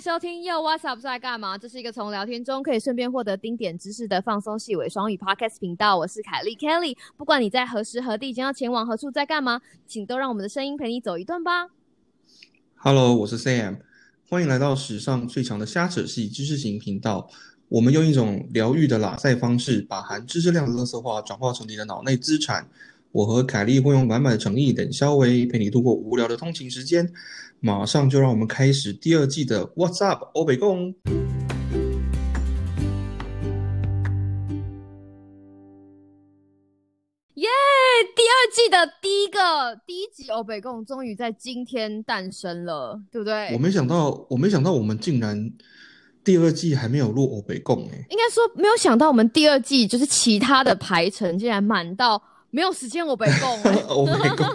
收听 Yo What's Up 在干嘛？这是一个从聊天中可以顺便获得丁点知识的放松细微双语 Podcast 频道。我是凯莉 Kelly，不管你在何时何地，将要前往何处，在干嘛，请都让我们的声音陪你走一段吧。Hello，我是 Sam，欢迎来到史上最强的瞎扯系知识型频道。我们用一种疗愈的拉塞方式，把含知识量的垃圾话转化成你的脑内资产。我和凯莉会用满满的诚意等肖维，陪你度过无聊的通勤时间。马上就让我们开始第二季的 What's Up 欧北共。耶！第二季的第一个第一集欧北共终于在今天诞生了，对不对？我没想到，我没想到我们竟然第二季还没有录欧北共哎。应该说没有想到我们第二季就是其他的排程竟然满到没有时间欧北共、欸。欧北共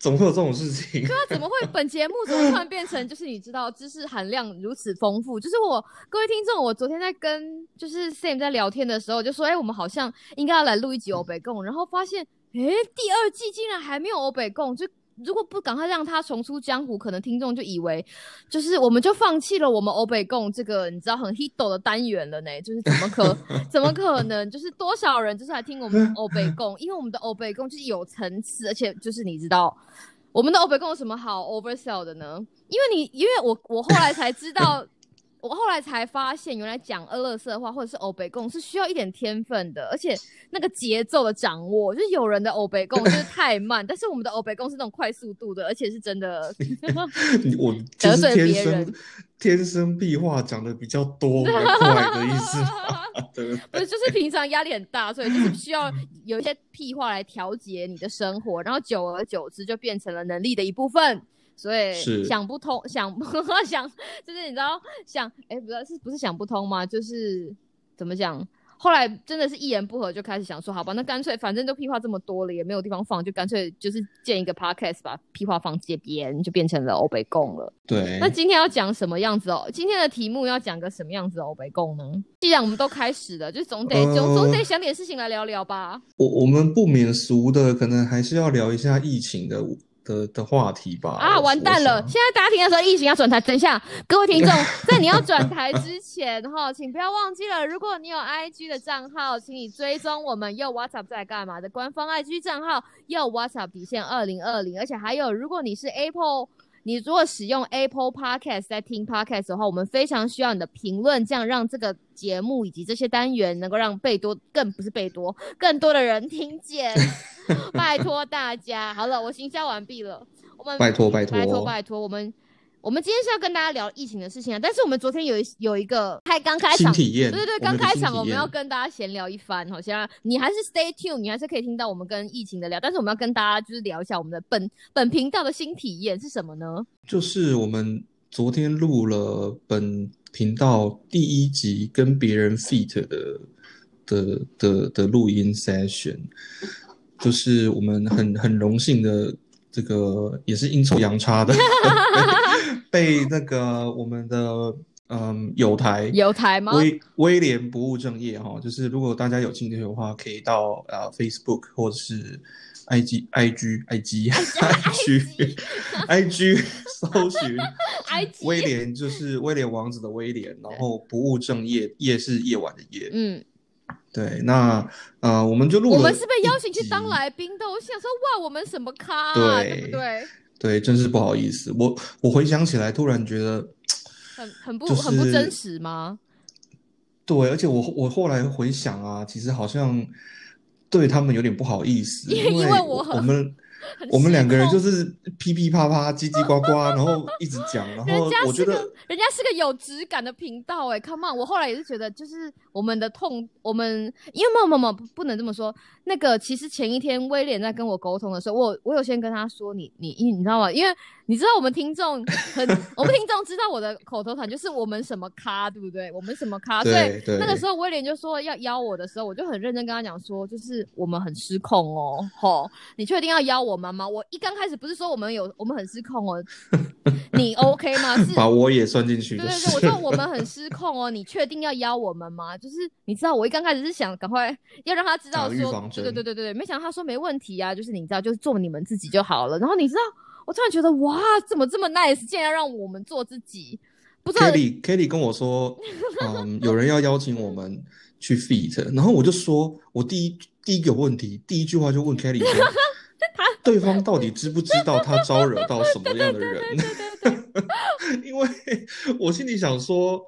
怎么会有这种事情？对啊，怎么会本节目怎么突然变成就是你知道知识含量如此丰富？就是我各位听众，我昨天在跟就是 Sam 在聊天的时候就说，哎、我们好像应该要来录一集欧北共，然后发现，哎、第二季竟然还没有欧北共，就。如果不赶快让他重出江湖，可能听众就以为就是我们就放弃了我们欧北共这个你知道很 hit 的单元了呢？就是怎么可怎么可能？就是多少人就是来听我们 欧北共，因为我们的欧北共就是有层次，而且就是你知道我们的欧北共有什么好 oversell 的呢？因为你因为我我后来才知道。我后来才发现，原来讲俄勒色话或者是欧北共是需要一点天分的，而且那个节奏的掌握，就是有人的欧北共就是太慢，但是我们的欧北共是那种快速度的，而且是真的 我 就是得罪天别人生天生壁话讲的比较多比较快的意思？不是，就是平常压力很大，所以就是需要有一些屁话来调节你的生活，然后久而久之就变成了能力的一部分。所以是想不通，想 想就是你知道想哎、不是是不是想不通吗？就是怎么讲？后来真的是一言不合就开始想说，好吧，那干脆反正都屁话这么多了，也没有地方放，就干脆就是建一个 podcast 把屁话放街边，就变成了欧北共了。对那今天要讲什么样子哦？今天的题目要讲个什么样子的欧北共呢？既然我们都开始了，就总得呃总总得想点事情来聊聊吧。我我们不免俗的，可能还是要聊一下疫情的的的话题吧。啊，完蛋了！现在大家听的时候，疫情要转台。等一下，各位听众，在你要转台之前哈，请不要忘记了，如果你有 IG 的账号，请你追踪我们又 WhatsApp 在干嘛的官方 IG 账号又 WhatsApp 底线二零二零，而且还有，如果你是 Apple。你如果使用 Apple Podcast 在听 Podcast 的话，我们非常需要你的评论，这样让这个节目以及这些单元能够让贝多更不是贝多更多的人听见。拜托大家，好了，我行销完毕了。我们拜托拜托拜托拜托，我们我们今天是要跟大家聊疫情的事情啊，但是我们昨天有一有一个开刚开场，新体验，对对对，刚开场我们要跟大家闲聊一番，好像你还是 stay tuned，你还是可以听到我们跟疫情的聊，但是我们要跟大家就是聊一下我们的本本频道的新体验是什么呢？就是我们昨天录了本频道第一集跟别人 feat 的的的的录音 session，就是我们很很荣幸的这个也是阴错阳差的 被那个我们的嗯友台有台吗？威威廉不务正业哈，就是如果大家有兴趣的话，可以到呃 Facebook 或者是 IG IG IG IG IG 搜寻 IG 威廉，就是威廉王子的威廉，然后不务正业，夜是夜晚的夜。嗯，对，那呃我们就录了，我们是被邀请去当。来宾的，我想说哇，我们什么咖、啊，对对不对？对，真是不好意思，我我回想起来，突然觉得。很很不、就是很不真实吗？对，而且我我后来回想啊，其实好像对他们有点不好意思，因为因因为我我们很我们两个人就是噼噼啪啪、叽叽呱呱，然后一直讲，然人后家是个我觉得人家是个有质感的频道哎，Come on！我后来也是觉得，就是我们的痛，我们因为没有没有不不能这么说。那个其实前一天威廉在跟我沟通的时候，我我有先跟他说，你你因你知道吗？因为你知道我们听众很，我们听众知道我的口头禅就是我们什么咖，对不对？我们什么咖，对对那个时候威廉就说要邀我的时候，我就很认真跟他讲说，就是我们很失控哦，吼，你确定要邀我们吗？我一刚开始不是说我们有我们很失控哦，你 OK 吗？是 把我也算进去，对对对，就是我说我们很失控哦，你确定要邀我们吗？就是你知道，我一刚开始是想赶快要让他知道说，对对对对对，没想到他说没问题啊，就是你知道，就是做你们自己就好了。然后你知道，我突然觉得哇，怎么这么 nice，竟然要让我们做自己。不知道 Kelly Kelly 跟我说，嗯，有人要邀请我们去 feat，然后我就说，我第一第一个问题，第一句话就问 Kelly 说，对方到底知不知道他招惹到什么样的人？因为我心里想说，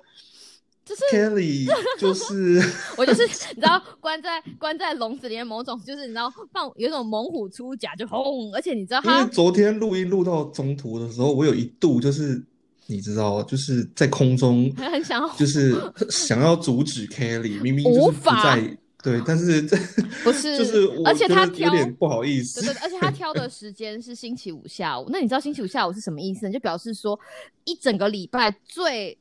就是 Kelly 就是我就是你知道关在关在笼子里面，某种就是你知道放有一种猛虎出甲就轰，而且你知道因为他昨天录音录到中途的时候，我有一度就是你知道，就是在空中很 很想要就是想要阻止 Kelly，明明就是不无法在对，但是这 不是就是我而且他挑有点不好意思对对，对，而且他挑的 时间是星期五下午。那你知道星期五下午是什么意思呢？就表示说一整个礼拜最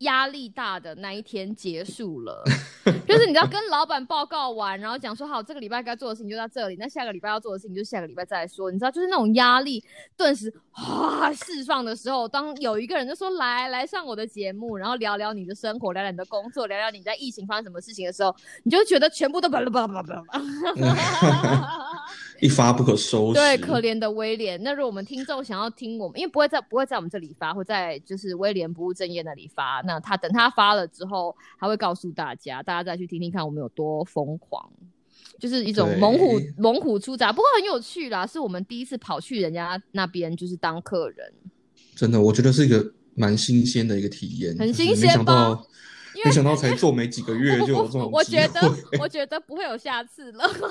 压力大的那一天结束了，就是你知道跟老板报告完，然后讲说好这个礼拜该做的事情就到这里，那下个礼拜要做的事情就下个礼拜再来说。你知道，就是那种压力顿时哗释放的时候，当有一个人就说来来上我的节目，然后聊聊你的生活，聊聊你的工作，聊聊你在疫情发生什么事情的时候，你就会觉得全部都巴拉巴拉巴拉巴拉。一发不可收拾。对，可怜的威廉。那如果我们听众想要听我们，因为不会在不会在我们这里发，会在就是威廉不务正业那里发。那他等他发了之后，他会告诉大家，大家再去听听看我们有多疯狂，就是一种猛虎猛虎出闸。不过很有趣啦，是我们第一次跑去人家那边就是当客人，真的，我觉得是一个蛮新鲜的一个体验，很新鲜吧没想到，因为没想到才做没几个月就有这种我机觉得我觉得不会有下次了，就是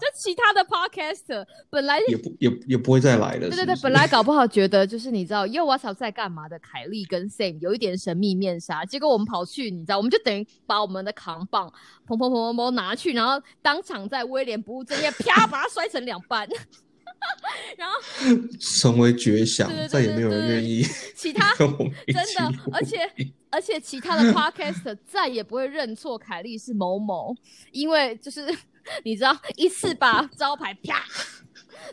就其他的 podcaster 本来也不也也不会再来了。对对对，本来搞不好觉得就是你知道，又 What's Up 在干嘛的凯莉跟 Sam 有一点神秘面纱，结果我们跑去，你知道，我们就等于把我们的扛棒砰砰砰砰砰拿去，然后当场在威廉不务正业啪把它摔成两半，然后成为绝响对对对，再也没有人愿意其他 真的，而且而且其他的 podcaster 再也不会认错凯莉是某某，因为就是你知道，一次把招牌啪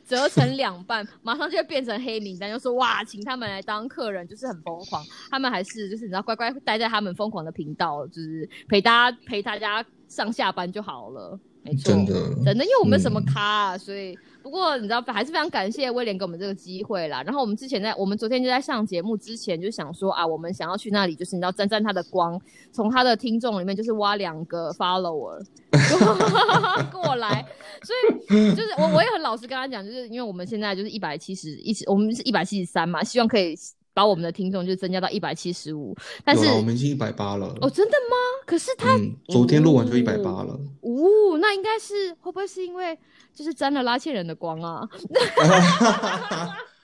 折成两半，马上就会变成黑名单，就说哇，请他们来当客人，就是很疯狂。他们还是就是你知道，乖乖待在他们疯狂的频道，就是陪大家陪大家上下班就好了。没错，真的。真的，因为我们什么嗯咖、啊，所以不过你知道，还是非常感谢威廉给我们这个机会啦。然后我们之前在我们昨天就在上节目之前就想说啊，我们想要去那里，就是你知道沾沾他的光，从他的听众里面就是挖两个 follower 过来，所以就是我我也很老实跟他讲，就是因为我们现在就是一百七十一，我们是一百七十三嘛，希望可以把我们的听众就增加到一百七十五，但是，我们已经一百八了。哦，真的吗？可是他嗯，昨天录完就一百八了。哦，那应该是会不会是因为就是沾了拉线人的光啊？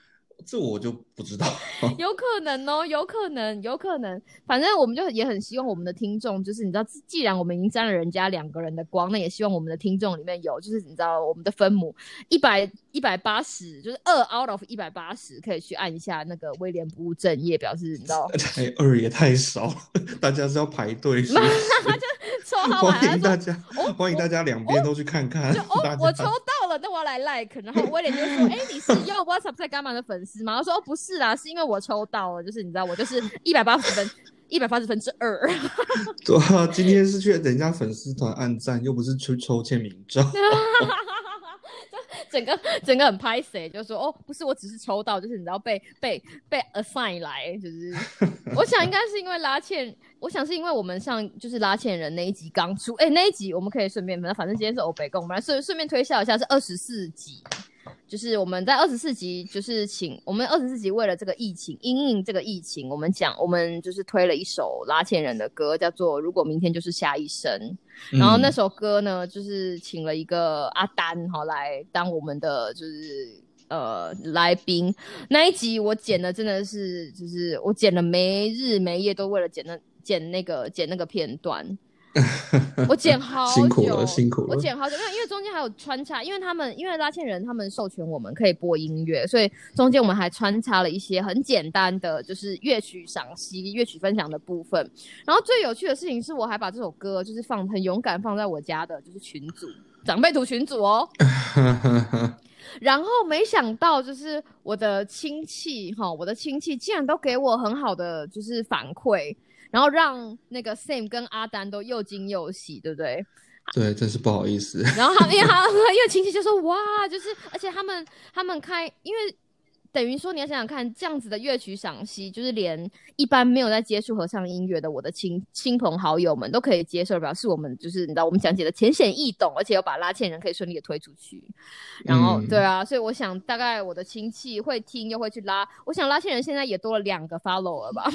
这我就不知道。有可能哦，有可能，有可能。反正我们就也很希望我们的听众，就是你知道，既然我们已经沾了人家两个人的光，那也希望我们的听众里面有，就是你知道我们的分母一百一百八十，就是二 out of 一百八十，可以去按一下那个威廉不务正业，表示你知道 才二也太少了，大家是要排队 欢迎大家，哦欢迎大家两边都去看看。就哦，我抽到了，那我要来 like。然后威廉就说：“哎、你是用 WhatsApp 在干嘛的粉丝吗？”我说：“哦，不是啦，是因为我抽到了，就是你知道，我就是一百八十分，一百八十分之二。对啊，今天是去人家粉丝团按赞，又不是去抽签名照。整个整个很拍谁，就说哦，不是，我只是抽到，就是你知道被被被 assign 来，就是我想应该是因为拉欠，我想是因为我们上就是拉欠人那一集刚出，哎、那一集我们可以顺便，反正今天是欧北共，我们来顺顺便推销一下，是二十四集。就是我们在二十四集，就是请我们二十四集为了这个疫情，因应这个疫情，我们讲我们就是推了一首拉纤人的歌，叫做《如果明天就是下一生》。然后那嗯首歌呢，就是请了一个阿丹哈来当我们的就是呃来宾。那一集我剪的真的是，就是我剪了没日没夜，都为了剪那剪那个剪那个片段。我剪好久，辛苦了辛苦了我剪好久，因为因为中间还有穿插，因为他们因为拉线人他们授权我们可以播音乐，所以中间我们还穿插了一些很简单的，就是乐曲赏析、乐曲分享的部分。然后最有趣的事情是，我还把这首歌就是放很勇敢放在我家的就是群组长辈图群组哦。然后没想到，就是我的亲戚哈，我的亲戚竟然都给我很好的就是反馈，然后让那个 Sam 跟阿丹都又惊又喜，对不对？对，真是不好意思。然后他们因为他 因为亲戚就说哇，就是而且他们他们开，因为等于说你要想想看，这样子的乐曲赏析，就是连一般没有在接触合唱音乐的我的亲亲朋好友们都可以接受，表示我们就是你知道我们讲解的浅显易懂，而且又把拉纤人可以顺利的推出去。然后嗯对啊，所以我想大概我的亲戚会听又会去拉，我想拉线人现在也多了两个 follow 了吧？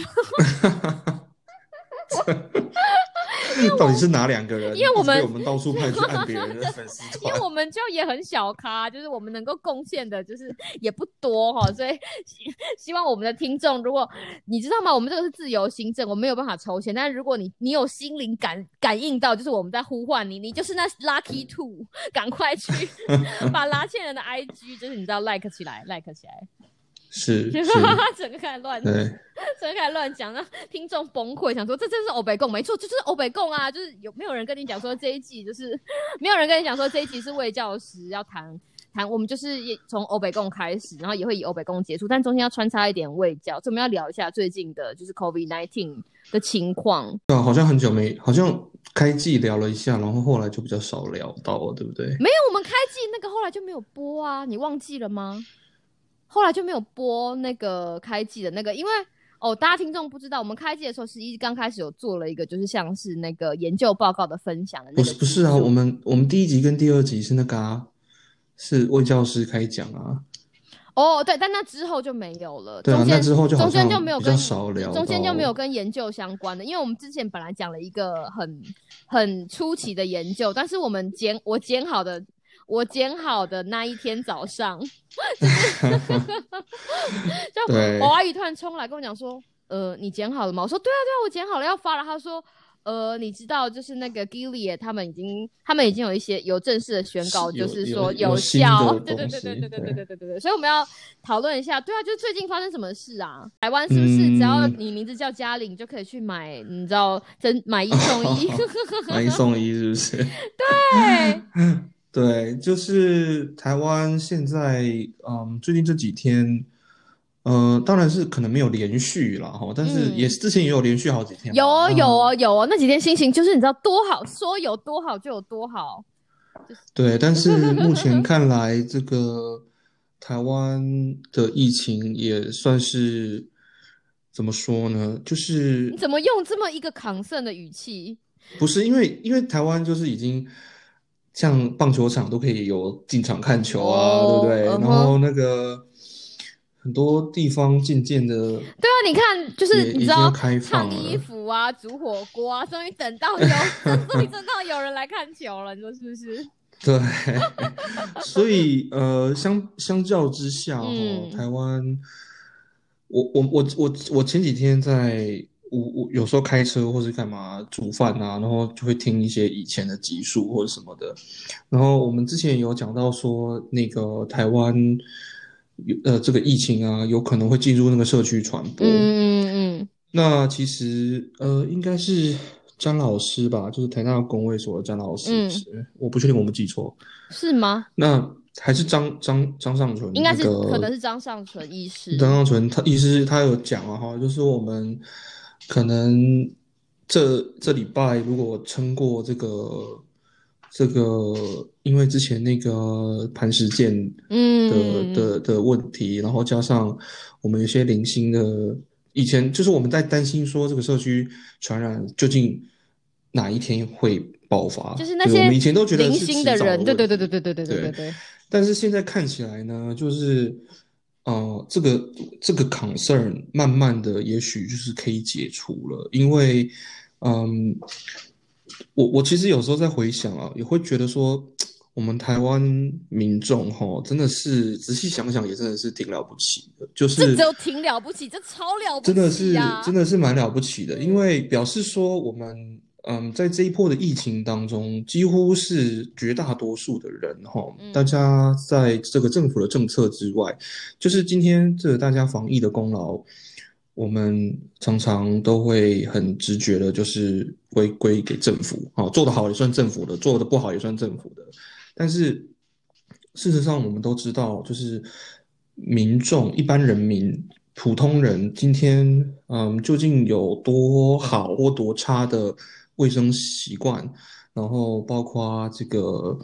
到底是哪两个人？因为我们到处派去按别人的 粉丝团。因为我们就也很小咖，就是我们能够贡献的，就是也不多哈，所以希希望我们的听众，如果你知道吗？我们这个是自由行政，我没有办法抽钱，但是如果你你有心灵感感应到，就是我们在呼唤你，你就是那 lucky two，赶快去 把拉线人的 IG，就是你知道 like 起来，like 起来，是是，整个开始乱对，整个开始乱讲，让 听众崩溃，想说这真是欧北共，没错，这就是欧北共啊！就是有没有人跟你讲说这一季就是 没有人跟你讲说这一集是魏教师要谈谈，我们就是也从欧北共开始，然后也会以欧北共结束，但中间要穿插一点魏教，所以我们要聊一下最近的就是 COVID nineteen 的情况。对啊，好像很久没，好像开季聊了一下，然后后来就比较少聊到了，对不对？没有，我们开季那个后来就没有播啊，你忘记了吗？后来就没有播那个开季的那个，因为哦，大家听众不知道，我们开季的时候是一刚开始有做了一个，就是像是那个研究报告的分享的那不是不是啊，我们我们第一集跟第二集是那个啊，是魏教师开讲啊，哦，对，但那之后就没有了，对啊中间那之后就中间就没有跟少聊中间就没有跟研究相关的，因为我们之前本来讲了一个很很初期的研究，但是我们剪我剪好的。我剪好的那一天早上，就对我阿姨突然冲来跟我讲说：“呃，你剪好了吗？”我说：“对啊，对啊，我剪好了，要发了。”他说：“呃，你知道，就是那个 Gilead 他们已经，他们已经有一些有正式的宣告，就是有说有效。的对对对对对对对对对对。所以我们要讨论一下，对啊，就最近发生什么事啊？台湾是不是只要嗯你名字叫嘉玲，就可以去买，你知道，真买一送一？买一送一是不是？对，对，就是台湾现在，嗯，最近这几天，呃，当然是可能没有连续了，哈，但是嗯也是之前也有连续好几天有嘛哦有哦有哦，那几天心情就是你知道多好，说有多好就有多好。对，但是 目前看来，这个台湾的疫情也算是怎么说呢？就是你怎么用这么一个抗胜的语气？不是因为因为台湾就是已经像棒球场都可以有进场看球啊，对不对？然后那个很多地方渐渐的，对啊，你看，就是你知道烫衣服啊，煮火锅啊，终于等到有，终于等到有人来看球了，你说是不是？对，所以呃，相相较之下，哦，嗯台湾，我我我我我前几天在我我有时候开车或是干嘛煮饭啊，然后就会听一些以前的集数或者什么的，然后我们之前有讲到说那个台湾有呃这个疫情啊，有可能会进入那个社区传播，嗯嗯嗯那其实呃，应该是詹老师吧，就是台大工卫所的詹老师，嗯是我不确定我没记错。嗯，是吗？那还是张张张尚存，应该是那个可能是张尚存医师。张尚存，他医师他有讲啊哈，就是我们可能这这礼拜如果撑过这个这个，因为之前那个磐石舰的嗯。的的的问题，然后加上我们有些零星的，以前就是我们在担心说这个社区传染究竟哪一天会爆发，就是那些我们以前都觉得零星的人，对对对对对对对对对。对。但是现在看起来呢，就是呃，这个这个 concern 慢慢的也许就是可以解除了，因为嗯，我我其实有时候在回想啊，也会觉得说，我们台湾民众哈，真的是仔细想想也真的是挺了不起的，就是这只有挺了不起，这超了不起真的是！真的是蛮了不起的，因为表示说我们嗯，在这一波的疫情当中，几乎是绝大多数的人哈，嗯大家在这个政府的政策之外，就是今天这个大家防疫的功劳，我们常常都会很直觉的，就是归归给政府啊，做得好也算政府的，做得不好也算政府的，但是事实上我们都知道，就是民众一般人民。普通人今天，嗯，究竟有多好或多差的卫生习惯，然然后包括这个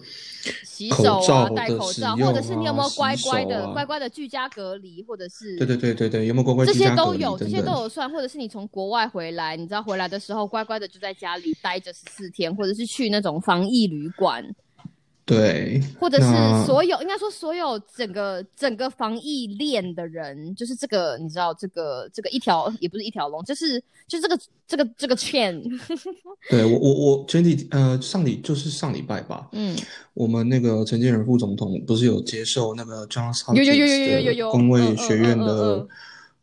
洗手啊，口罩戴的使用口罩，或者是你有没有啊乖乖的、啊。乖乖的居家隔离，或者是对对对对对，有没有乖乖这些都有，这些都有算，或者是你从国外回来，你知道回来的时候乖乖的就在家里待着十四天，或者是去那种防疫旅馆，对，或者是所有应该说所有整个整个防疫链的人，就是这个你知道这个这个一条也不是一条龙，就是就这个这个这个 chain，对我我我前几呃上礼就是上礼拜吧，嗯，我们那个陈建仁副总统不是有接受那个 Johns 有有有有有 Hopkins 有有的工卫学院的嗯。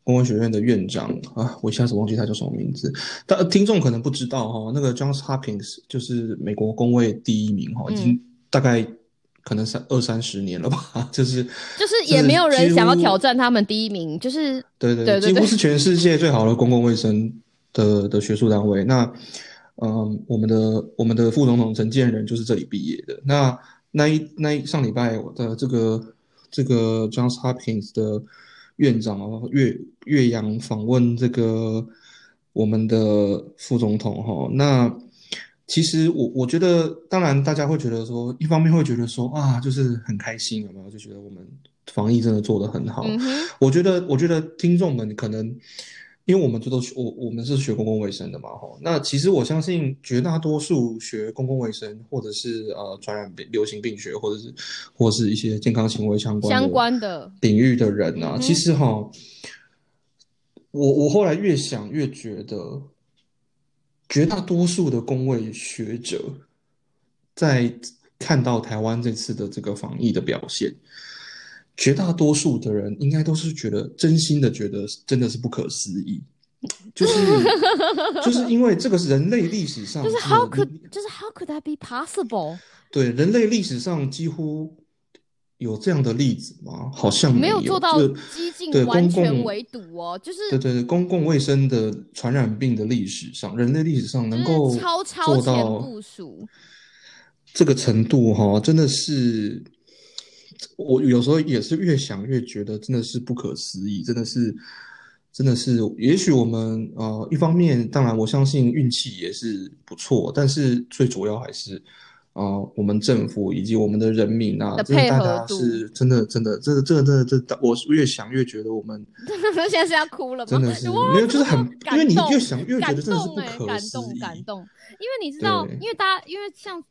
工卫学院的院长啊，我一下子忘记他叫什么名字，但呃听众可能不知道哈，那个 Johns Hopkins 就是美国工卫第一名哈，已嗯。经大概可能三二三十年了吧，就是就是也没有人想要挑战他们第一名，就是对对对几乎是全世界最好的公共卫生的的学术单位。那，嗯，我们的我们的副总统陈建仁就是这里毕业的。那那一那一上礼拜我的这个这个 Johns Hopkins 的院长哦，岳岳阳访问这个我们的副总统哈、那。其实我我觉得，当然大家会觉得说，一方面会觉得说啊，就是很开心，有没有？就觉得我们防疫真的做得很好。嗯，我觉得，我觉得听众们可能，因为我们这都学我我们是学公共卫生的嘛，哈。那其实我相信绝大多数学公共卫生或者是呃传染病、流行病学，或者是或是一些健康行为相关相关的，领域的人啊，嗯其实哈，我我后来越想越觉得，绝大多数的公卫学者在看到台湾这次的这个防疫的表现，绝大多数的人应该都是觉得真心的觉得真的是不可思议，就是就是因为这个是人类历史上就是 how could 就是 how could that be possible？对人类历史上几乎有这样的例子吗？好像没有有做到这个激进对完全围堵哦，就是对对对，公共卫生的传染病的历史上，人类历史上能够超超前做到部署，这个程度哈，真的是我有时候也是越想越觉得真的是不可思议，真的是真的是，也许我们呃一方面当然我相信运气也是不错，但是最主要还是。啊、我们政府以及我们的人民啊，的真的大配合度家是真的真的，这个这个真的真的，我越想越觉得我们 现在是要哭了吗？真的是哇没有，就是很，因感为你动越想越觉感得真的是不动哎、感可思议。动感动，因为你知道，因为大家因为像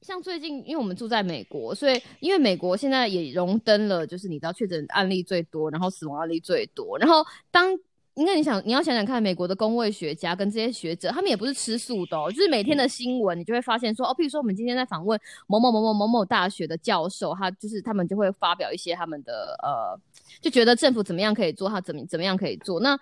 像最近，因为我们住在美国，所以因为美国现在也荣登了，就是你知道确诊案例最多，然后死亡案例最多，然后当。因为你想，你要想想看，美国的工位学家跟这些学者，他们也不是吃素的哦，就是每天的新闻，你就会发现说，哦，譬如说我们今天在访问某某某某某某大学的教授，他就是他们就会发表一些他们的呃，就觉得政府怎么样可以做，他怎么怎么样可以做。那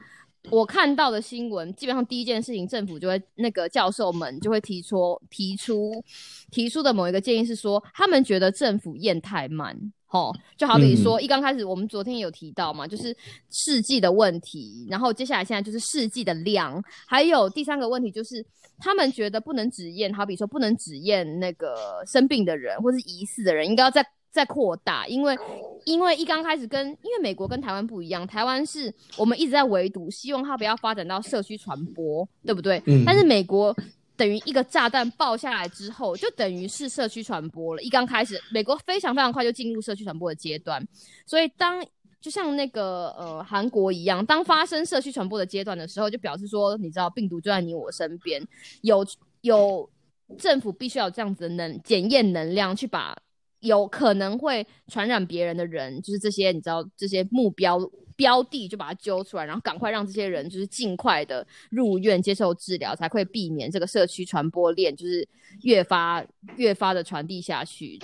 我看到的新闻，基本上第一件事情，政府就会那个教授们就会提出提出提出的某一个建议是说，他们觉得政府验太慢。吼，就好比说，一刚开始我们昨天有提到嘛，就是试剂的问题，然后接下来现在就是试剂的量，还有第三个问题就是他们觉得不能只验，好比说不能只验那个生病的人或是疑似的人，应该要再再扩大，因为因为一刚开始跟因为美国跟台湾不一样，台湾是我们一直在围堵，希望它不要发展到社区传播，对不对？嗯但是美国。等于一个炸弹爆下来之后，就等于是社区传播了。一刚开始，美国非常非常快就进入社区传播的阶段，所以当就像那个呃韩国一样，当发生社区传播的阶段的时候，就表示说，你知道病毒就在你我身边，有有政府必须要有这样子的能检验能量去把有可能会传染别人的人，就是这些你知道这些目标标的，就把它揪出来，然后赶快让这些人就是尽快的入院接受治疗，才会避免这个社区传播链就是越发越发的传递下去。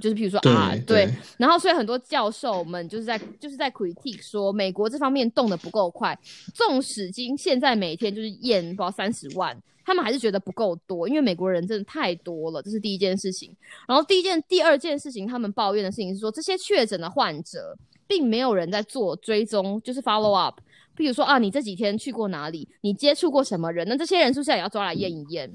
就是譬如说啊，对对，然后所以很多教授们就是在就是在 critique 说美国这方面动的不够快，纵使今现在每天就是验不知道三十万，他们还是觉得不够多，因为美国人真的太多了，这是第一件事情。然后第一件、第二件事情，他们抱怨的事情是说，这些确诊的患者并没有人在做追踪，就是 follow up，比如说啊，你这几天去过哪里？你接触过什么人？那这些人是不是也要抓来验一验？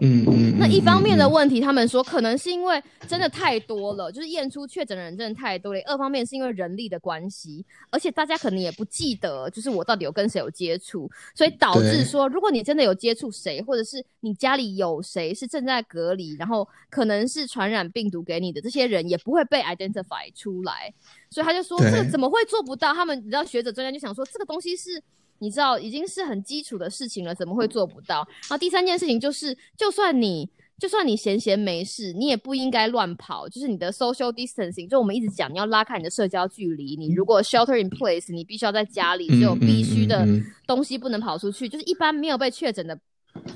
嗯嗯。那一方面的问题，他们说可能是因为真的太多了，就是验出确诊的人真的太多了。二方面是因为人力的关系，而且大家可能也不记得，就是我到底有跟谁有接触，所以导致说，如果你真的有接触谁，或者是你家里有谁是正在隔离，然后可能是传染病毒给你的，这些人也不会被 identify 出来。所以他就说，这个怎么会做不到？他们你知道，学者专家就想说，这个东西是，你知道，已经是很基础的事情了，怎么会做不到？然后第三件事情就是，就算你就算你闲闲没事，你也不应该乱跑。就是你的 social distancing，就我们一直讲，你要拉开你的社交距离。你如果 shelter in place，你必须要在家里，只有必须的东西不能跑出去。就是一般没有被确诊的。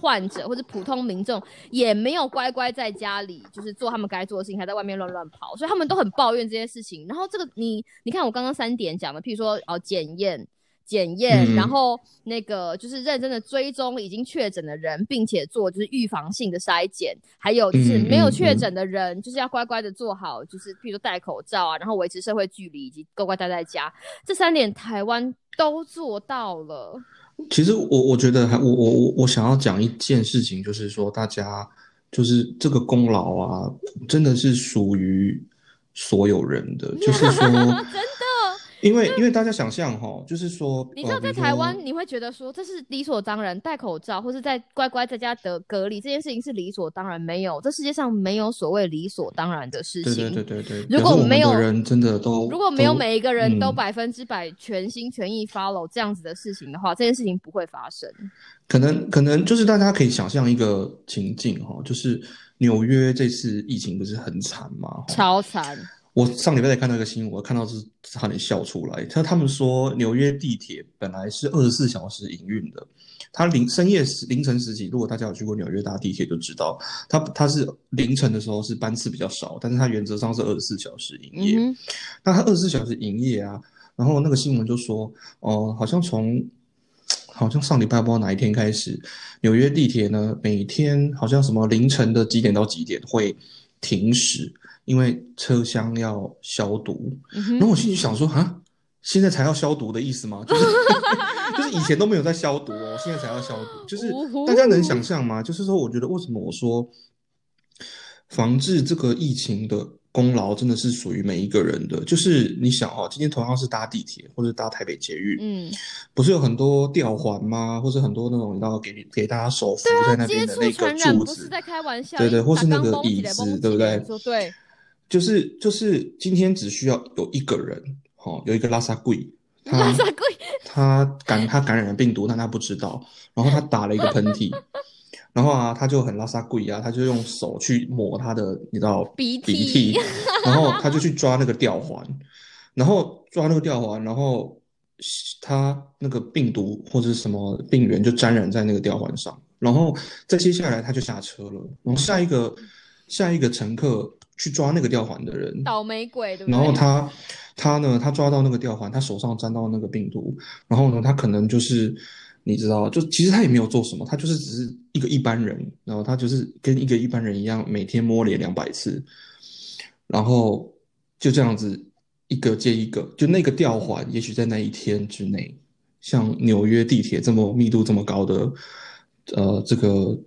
患者 或者普通民众也没有乖乖在家里，就是做他们该做的事情，还在外面乱乱跑，所以他们都很抱怨这些事情。然后这个你你看我刚刚三点讲的，譬如说哦检验检验，然后那个就是认真的追踪已经确诊的人，并且做就是预防性的筛检，还有就是没有确诊的人，就是要乖乖的做好，就是譬如说戴口罩啊，然后维持社会距离以及乖乖待在家，这三点台湾都做到了。其实我我觉得还我我我我想要讲一件事情，就是说大家就是这个功劳啊，真的是属于所有人的，就是说。因为因为大家想象哈，就是说，你知道在台湾，你会觉得说这是理所当然，戴口罩或是在乖乖在家得隔离这件事情是理所当然，没有，这世界上没有所谓理所当然的事情。对对对对对。如果没有人真的都，如果没有每一个人都百分之百全心全意 follow 这样子的事情的话，这件事情不会发生。可能可能就是大家可以想象一个情境哈，就是纽约这次疫情不是很惨吗？超惨。我上礼拜才看到一个新闻，我看到是差点笑出来。他他们说纽约地铁本来是二十四小时营运的，它凌深夜时凌晨时几，如果大家有去过纽约搭地铁就知道，它它是凌晨的时候是班次比较少，但是它原则上是二十四小时营业。那它二十四小时营业啊，然后那个新闻就说，哦，好像从好像上礼拜不知道哪一天开始，纽约地铁呢每天好像什么凌晨的几点到几点会停驶。因为车厢要消毒，然后我心里想说啊，现在才要消毒的意思吗？就是 就是以前都没有在消毒哦，现在才要消毒，就是大家能想象吗？就是说，我觉得为什么我说防治这个疫情的功劳真的是属于每一个人的？就是你想哦，今天同样是搭地铁或者搭台北捷运，嗯，不是有很多吊环吗？或者很多那种你知道给给大家手扶在那边的那个柱子，在开玩笑，对对，或是那个椅子，对不对？对。就是就是今天只需要有一个人，哦，有一个拉萨贵，拉萨贵，他感他感染了病毒，但他不知道，然后他打了一个喷嚏，然后啊，他就很拉萨贵啊，他就用手去抹他的，你知道鼻涕，然后他就去抓那个吊环，然后抓那个吊环，然后他那个病毒或者是什么病原就沾染在那个吊环上，然后再接下来他就下车了，然后下一个下一个乘客。去抓那个吊环的人，倒霉鬼，对不对？然后他，他呢，他抓到那个吊环，他手上沾到那个病毒，然后呢，他可能就是，你知道，就其实他也没有做什么，他就是只是一个一般人，然后他就是跟一个一般人一样，每天摸脸两百次，然后就这样子一个接一个，就那个吊环，也许在那一天之内，像纽约地铁这么密度这么高的，呃，这个。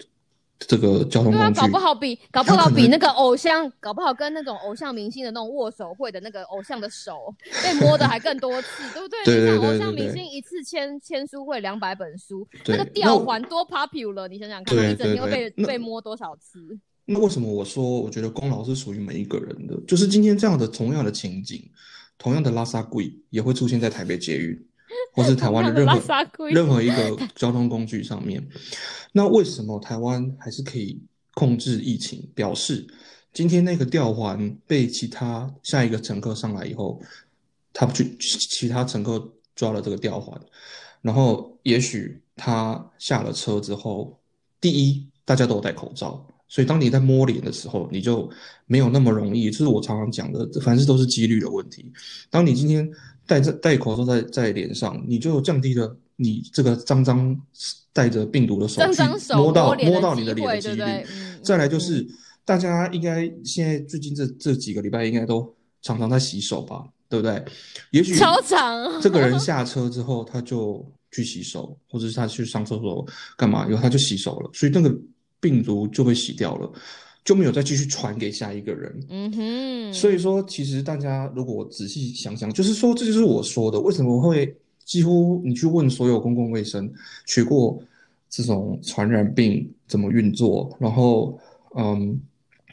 这个交通工具，搞不好比搞不好比那个偶像，搞不好跟那种偶像明星的那种握手会的那个偶像的手被摸的还更多次，对不对？对对对偶像明星一次签签书会两百本书，那个吊环多 popular，你想想看，一整天被被摸多少次？那为什么我说我觉得功劳是属于每一个人的？就是今天这样的同样的情景，同样的拉萨贵也会出现在台北捷运。或是台湾的任何任何一个交通工具上面，那为什么台湾还是可以控制疫情？表示今天那个吊环被其他下一个乘客上来以后，他去其他乘客抓了这个吊环，然后也许他下了车之后，第一大家都有戴口罩，所以当你在摸脸的时候，你就没有那么容易。就是我常常讲的，凡事都是几率的问题。当你今天。戴着戴口罩在在脸上，你就降低了你这个脏脏带着病毒的手去摸到摸到你的脸的几率。再来就是大家应该现在最近这这几个礼拜应该都常常在洗手吧，对不对？也许超长这个人下车之后他就去洗手，或者是他去上厕所干嘛，然后他就洗手了，所以那个病毒就被洗掉了，就没有再继续传给下一个人。嗯哼，所以说，其实大家如果仔细想想，就是说，这就是我说的，为什么会几乎你去问所有公共卫生学过这种传染病怎么运作，然后嗯，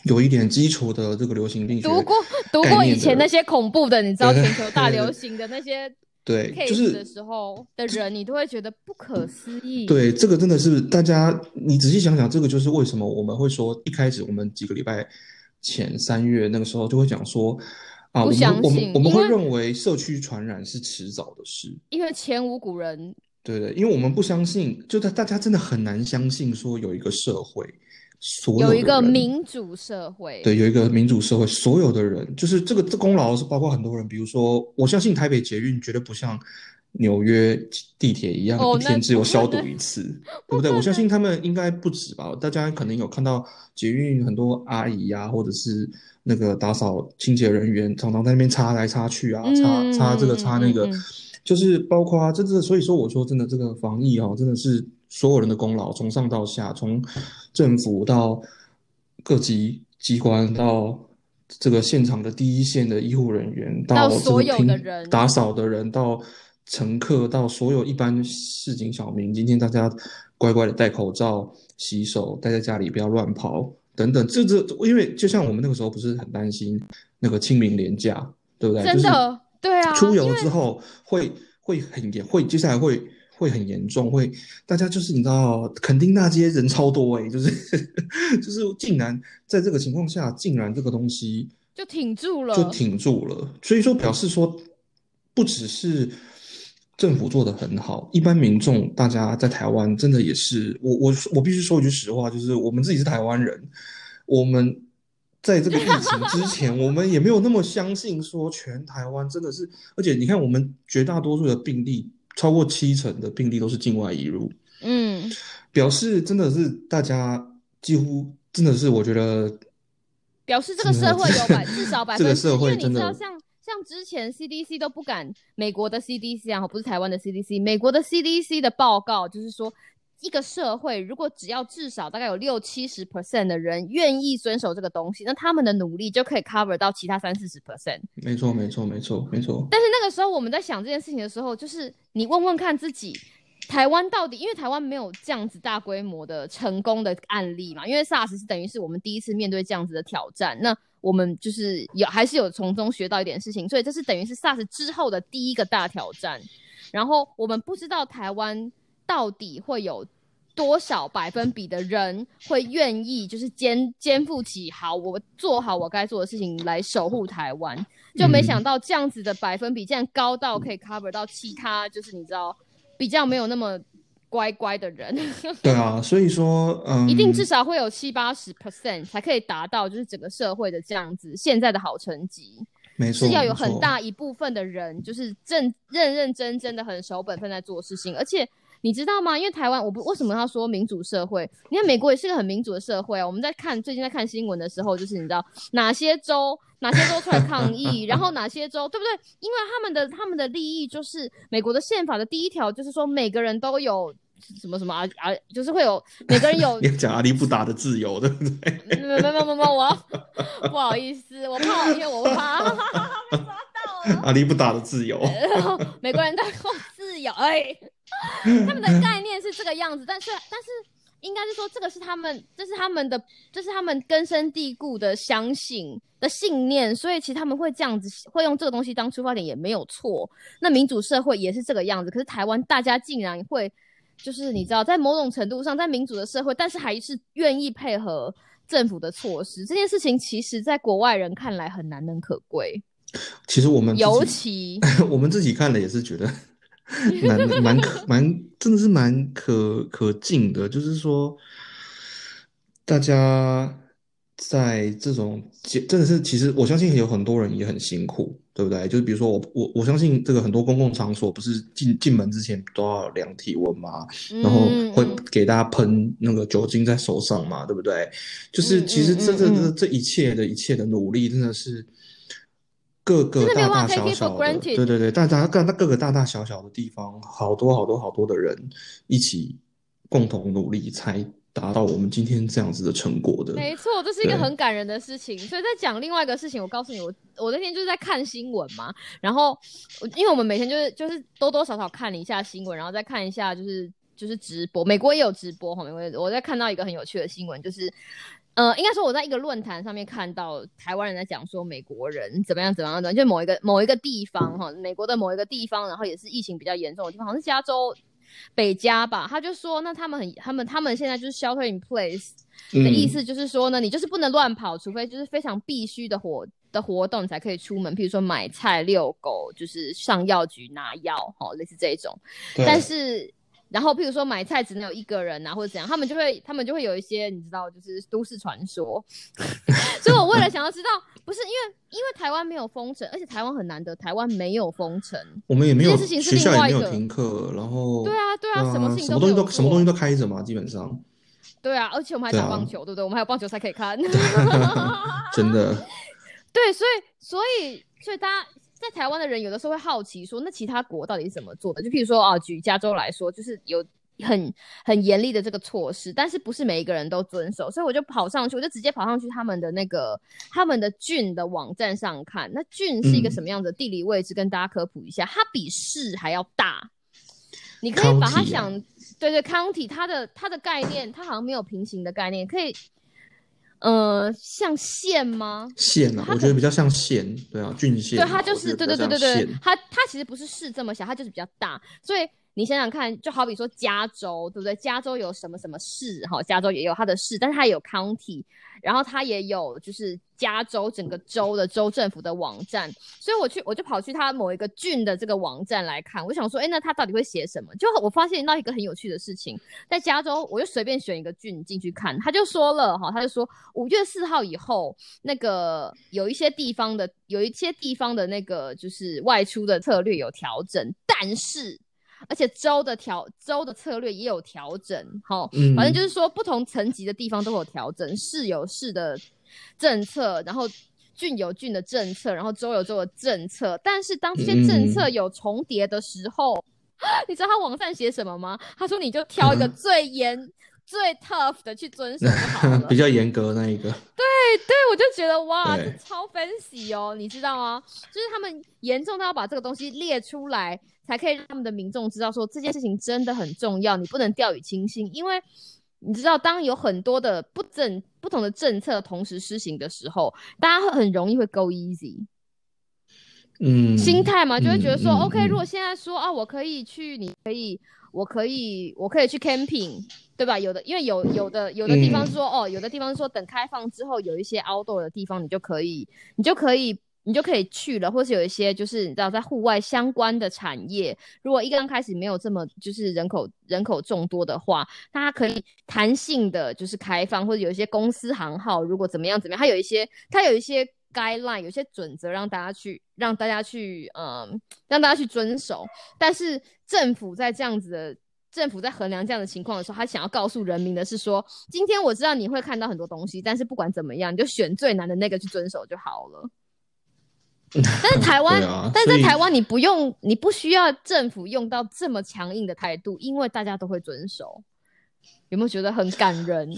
有一点基础的这个流行病学读过读过以前那些恐怖的，你知道全球大 流行的那些对，就是的时候的人，你都会觉得不可思议。，对，这个真的是大家，你仔细想想，这个就是为什么我们会说，一开始我们几个礼拜前三月那个时候就会讲说，啊，我们不相我们我们会认为社区传染是迟早的事，因为前无古人，对对，因为我们不相信，就大大家真的很难相信说有一个社会，所有有一个民主社会，对，有一个民主社会，所有的人，就是这个这功劳是包括很多人，比如说，我相信台北捷运绝对不像纽约地铁一样，哦一天只有消毒一次，对不对？我相信他们应该不止吧，大家可能有看到捷运很多阿姨呀、或者是那个打扫清洁人员，常常在那边擦来擦去啊，擦擦这个嗯擦那个就是包括真的，所以说我说真的，这个防疫哦，真的是所有人的功劳，从上到下，从政府到各级机关到这个现场的第一线的医护人员，到这个所有的人打扫的人，到乘客，到所有一般市井小民，今天大家乖乖的戴口罩、洗手，待在家里不要乱跑等等。这这，因为就像我们那个时候不是很担心那个清明廉假，对不对？就是真的，对啊，出游之后会会很严，会接下来会会很严重，会大家就是你知道，肯丁大街人超多诶、就是 就是竟然在这个情况下，竟然这个东西就挺住了，就挺住了，所以说表示说，不只是政府做的很好，一般民众大家在台湾真的也是，我我我必须说一句实话，就是我们自己是台湾人，我们在这个疫情之前，我们也没有那么相信说全台湾真的是，而且你看我们绝大多数的病例，超过七成的病例都是境外移入，嗯，表示真的是大家几乎真的是我觉得表示这个社会有百至少百 分之，因为你社会真的知道像。像之前 CDC 都不敢，美国的 CDC 啊，不是台湾的 CDC，美国的 CDC 的报告就是说，一个社会如果只要至少大概有六七十 percent 的人愿意遵守这个东西，那他们的努力就可以 cover 到其他三四十 percent。没错没错没错没错，但是那个时候我们在想这件事情的时候，就是你问问看自己，台湾到底，因为台湾没有这样子大规模的成功的案例嘛，因为 SARS 是等于是我们第一次面对这样子的挑战，那我们就是有还是有从中学到一点事情，所以这是等于是 SARS 之后的第一个大挑战。然后我们不知道台湾到底会有多少百分比的人会愿意，就是肩肩负起好，我做好我该做的事情来守护台湾。就没想到这样子的百分比竟然高到可以 cover 到其他，就是你知道比较没有那么乖乖的人，对啊，所以说嗯，一定至少会有七八十 percent 才可以达到就是整个社会的这样子现在的好成绩。没错是要有很大一部分的人，就是正认认真真的很守本分在做事情，而且你知道吗？因为台湾，我不为什么要说民主社会？你看美国也是个很民主的社会啊。我们在看最近在看新闻的时候，就是你知道哪些州哪些州出来抗议，然后哪些州对不对？因为他们的他们的利益就是美国的宪法的第一条，就是说每个人都有。什么什么啊啊，就是会有每个人有你 要讲阿里不达的自由，对不对？没有没有没有没，我 不好意思，我怕，因为我怕被抓到了。阿里不达的自由，美国人都有自由，哎，他们的概念是这个样子，但是但是应该是说这个是他们，这是他们的，这是他们根深蒂固的相信的信念，所以其实他们会这样子，会用这个东西当出发点也没有错。那民主社会也是这个样子，可是台湾大家竟然会，就是你知道，在某种程度上，在民主的社会，但是还是愿意配合政府的措施，这件事情其实在国外人看来很难能可贵，其实我们尤其。我们自己看了也是觉得蛮蛮可蛮真的是蛮可可敬的，就是说大家在这种真的是，其实我相信有很多人也很辛苦，对不对？就是比如说我我我相信这个很多公共场所不是进进门之前都要量体温嘛？然后会嗯给大家喷那个酒精在手上嘛，对不对？就是嗯其实这这嗯嗯这这一切的一切的努力，真的是各个大大小小的对对对，大家各各个大大小小的地方，好多好多好多的人一起共同努力，才达到我们今天这样子的成果的。没错，这是一个对很感人的事情。所以在讲另外一个事情，我告诉你，我我那天就是在看新闻嘛，然后因为我们每天就是就是多多少少看了一下新闻，然后再看一下就是就是直播，美国也有直播哈，美国也我在看到一个很有趣的新闻，就是。呃，应该说我在一个论坛上面看到台湾人在讲说美国人怎么样怎么样的，就某一个某一个地方哈，美国的某一个地方，然后也是疫情比较严重的地方，好像是加州北加吧，他就说那他们很他们他们现在就是 shelter in place 的意嗯，思就是说呢，你就是不能乱跑，除非就是非常必须的活的活动，你才可以出门，譬如说买菜、遛狗，就是上药局拿药，哈，类似这种。但是，然后譬如说买菜只能有一个人啊，或者怎样，他们就会他们就会有一些你知道，就是都市传说。所以我为了想要知道，不是因为因为台湾没有封城，而且台湾很难得，台湾没有封城。我们也没有这件事情是学校也没有另外一个停课，然后对啊，对啊，什么事情什么东西都什么东西都开着嘛，基本上对啊，而且我们还打棒球，对不对？我们还有棒球赛可以看。真的，对，所以所以所以大家在台湾的人有的时候会好奇说，那其他国到底是怎么做的？就譬如说啊，举加州来说，就是有很很严厉的这个措施，但是不是每一个人都遵守，所以我就跑上去，我就直接跑上去他们的那个他们的郡的网站上看，那郡是一个嗯什么样的地理位置？跟大家科普一下，它比市还要大。你可以把它想，对对，county 它的它的概念，它好像没有平行的概念，可以，呃，像县吗？县啊，我觉得比较像县，对啊，郡县对，啊，它就是对对对对对，它它其实不是市这么小，它就是比较大，所以你想想看，就好比说加州，对不对？加州有什么什么市？哈，加州也有它的市，但是它也有 county，然后它也有就是加州整个州的州政府的网站，所以我去我就跑去它某一个郡的这个网站来看，我想说，哎，那它到底会写什么？就我发现到一个很有趣的事情，在加州，我就随便选一个郡进去看，他就说了哈，他就说五月四号以后，那个有一些地方的有一些地方的那个就是外出的策略有调整，但是。而且州的调州的策略也有调整，好，嗯反正就是说不同层级的地方都有调整，市有市的政策，然后郡有郡的政策，然后州有州的政策。但是当这些政策嗯有重叠的时候，你知道他网站写什么吗？他说你就挑一个嗯最严、最 tough 的去遵守好了。比较严格那一个，对对，我就觉得哇，这超 fancy 哦，你知道吗？就是他们严重到要把这个东西列出来，才可以让他们的民众知道说这件事情真的很重要，你不能掉以轻心，因为你知道，当有很多的不政不同的政策同时施行的时候，大家会很容易会 go easy。嗯，心态嘛，就会觉得说、嗯嗯 o k 嗯如果现在说啊，我可以去，你可以，我可以，我可以去 camping，对吧？有的，因为有有的有的地方嗯说、哦，有的地方说等开放之后，有一些 outdoor 的地方，你就可以，你就可以。你就可以去了，或是有一些就是你知道在户外相关的产业，如果一刚开始没有这么就是人口人口众多的话，它可以弹性的就是开放，或者有一些公司行号如果怎么样怎么样，它有一些它有一些 guideline 有些准则让大家去让大家去嗯让大家去遵守，但是政府在这样子的。政府在衡量这样的情况的时候，他想要告诉人民的是说，今天我知道你会看到很多东西，但是不管怎么样，你就选最难的那个去遵守就好了。但是台湾，啊但是在台湾你不用，你不需要政府用到这么强硬的态度，因为大家都会遵守。有没有觉得很感人？